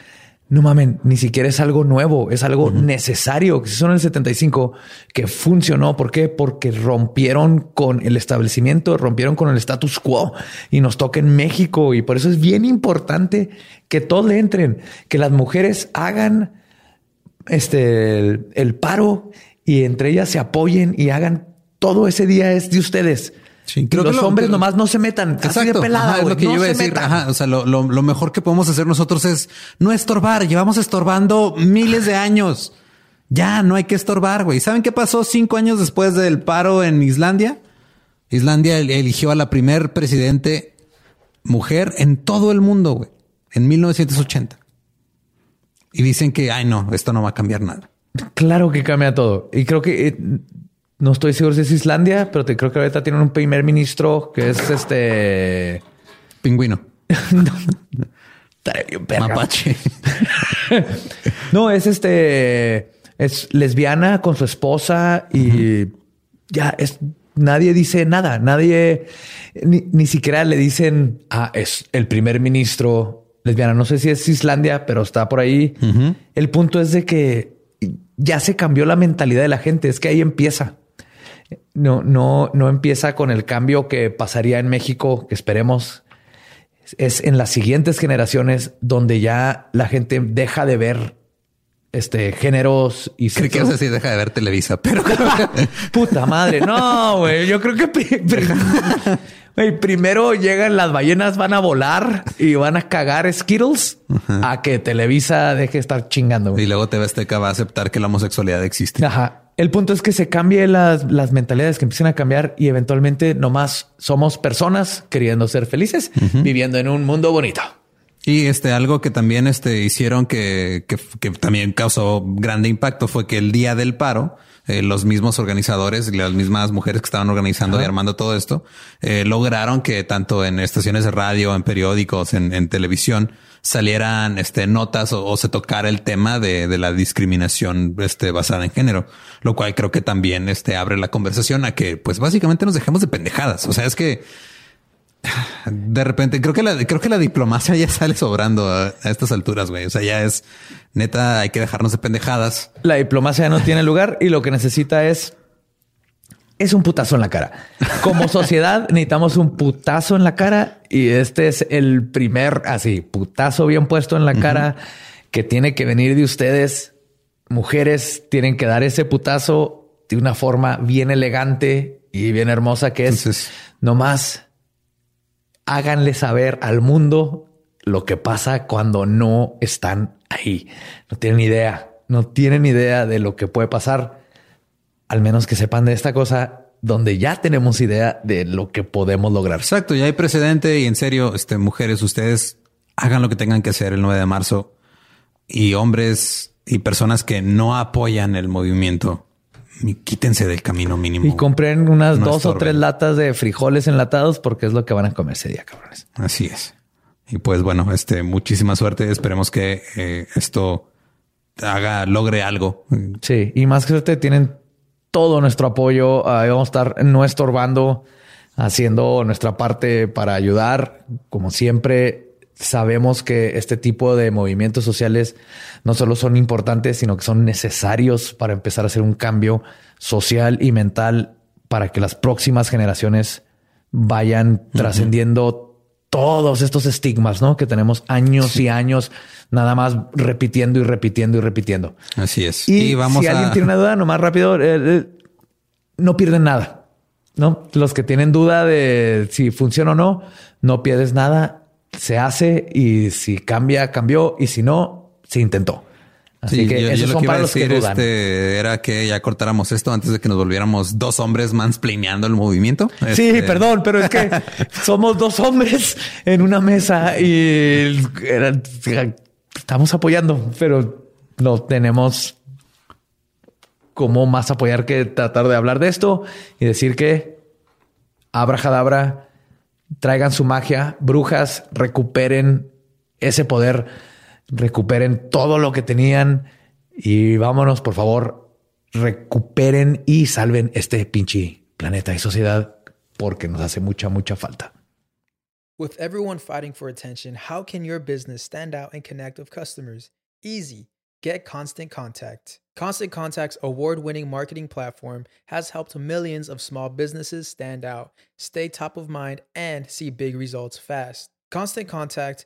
no mamen, ni siquiera es algo nuevo, es algo necesario. Que se hizo en el 75 que funcionó. ¿Por qué? Porque rompieron con el establecimiento, rompieron con el status quo y nos toca en México. Y por eso es bien importante que todos le entren, que las mujeres hagan este el, el paro y entre ellas se apoyen y hagan todo ese día es de ustedes. Sí, creo que los lo- hombres que- nomás no se metan. Así de pelada, Ajá, es güey. lo que No yo iba a decir. metan. Ajá. O sea, lo, lo- lo mejor que podemos hacer nosotros es no estorbar. Llevamos estorbando miles de años. Ya no hay que estorbar, güey. ¿Saben qué pasó cinco años después del paro en Islandia? Islandia el- eligió a la primer presidente mujer en todo el mundo, güey, en 1980. Y dicen que, ay, no, esto no va a cambiar nada. Claro que cambia todo. Y creo que eh, no estoy seguro si es Islandia, pero te, creo que ahorita tienen un primer ministro que es este. Pingüino, verga. mapache. No, es este. Es lesbiana con su esposa y ya es. Nadie dice nada. Nadie ni, ni siquiera le dicen ah, es el primer ministro lesbiana. No sé si es Islandia, pero está por ahí. El punto es de que ya se cambió la mentalidad de la gente. Es que ahí empieza. No, no, no empieza con el cambio que pasaría en México, que esperemos es en las siguientes generaciones donde ya la gente deja de ver este géneros y Creo que no sé si deja de ver Televisa, pero Puta madre, no, güey. Yo creo que primero llegan las ballenas, van a volar y van a cagar Skittles a que Televisa deje de estar chingando. Y luego TV Azteca va a aceptar que la homosexualidad existe. Ajá. El punto es que se cambie las, las mentalidades, que empiecen a cambiar y eventualmente nomás somos personas queriendo ser felices, viviendo en un mundo bonito. Y este, algo que también este, hicieron que, que, que también causó grande impacto fue que el día del paro, eh, los mismos organizadores y las mismas mujeres que estaban organizando y armando todo esto, eh, lograron que tanto en estaciones de radio, en periódicos, en, en televisión, salieran este, notas o, se tocara el tema de, de la discriminación este, basada en género, lo cual creo que también este, abre la conversación a que, pues básicamente nos dejemos de pendejadas. O sea, es que de repente creo que la creo que la diplomacia ya sale sobrando a, a estas alturas, güey. O sea, ya es neta, hay que dejarnos de pendejadas. La diplomacia no tiene lugar y lo que necesita es es un putazo en la cara. Como sociedad necesitamos un putazo en la cara y este es el primer así putazo bien puesto en la cara que tiene que venir de ustedes. Mujeres tienen que dar ese putazo de una forma bien elegante y bien hermosa que es Entonces- nomás háganle saber al mundo lo que pasa cuando no están ahí. No tienen idea, no tienen idea de lo que puede pasar. Al menos que sepan de esta cosa donde ya tenemos idea de lo que podemos lograr. Exacto, ya hay precedente y en serio, este mujeres, ustedes hagan lo que tengan que hacer el 9 de marzo y hombres y personas que no apoyan el movimiento, quítense del camino mínimo. Y compren unas No dos o tres latas de frijoles enlatados porque es lo que van a comer ese día, cabrones. Así es. Y pues bueno, este muchísima suerte. Esperemos que eh, esto haga, logre algo. Sí, y más que suerte tienen todo nuestro apoyo. Vamos a estar no estorbando, haciendo nuestra parte para ayudar. Como siempre, sabemos que este tipo de movimientos sociales no solo son importantes, sino que son necesarios para empezar a hacer un cambio social y mental para que las próximas generaciones vayan trascendiendo todos estos estigmas, ¿no? Que tenemos años y años nada más repitiendo y repitiendo y repitiendo. Así es. Y, vamos si alguien tiene una duda, nomás rápido, eh, eh, no pierden nada. No, los que tienen duda de si funciona o no, no pierdes nada. Se hace y si cambia, cambió y si no, se intentó. Así que eso son para los que dudan. Este, era que ya cortáramos esto antes de que nos volviéramos dos hombres mansplaneando el movimiento. Sí, Este, perdón, pero es que somos dos hombres en una mesa y era- estamos apoyando, pero no tenemos cómo más apoyar que tratar de hablar de esto y decir que abrajadabra, traigan su magia, brujas, recuperen ese poder, recuperen todo lo que tenían y vámonos, por favor, recuperen y salven este pinche planeta y sociedad porque nos hace mucha, mucha falta. With everyone fighting for attention, how can your business stand out and connect with customers? Easy. Get Constant Contact. Constant Contact's award winning marketing platform has helped millions of small businesses stand out, stay top of mind, and see big results fast. Constant Contact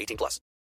18 plus.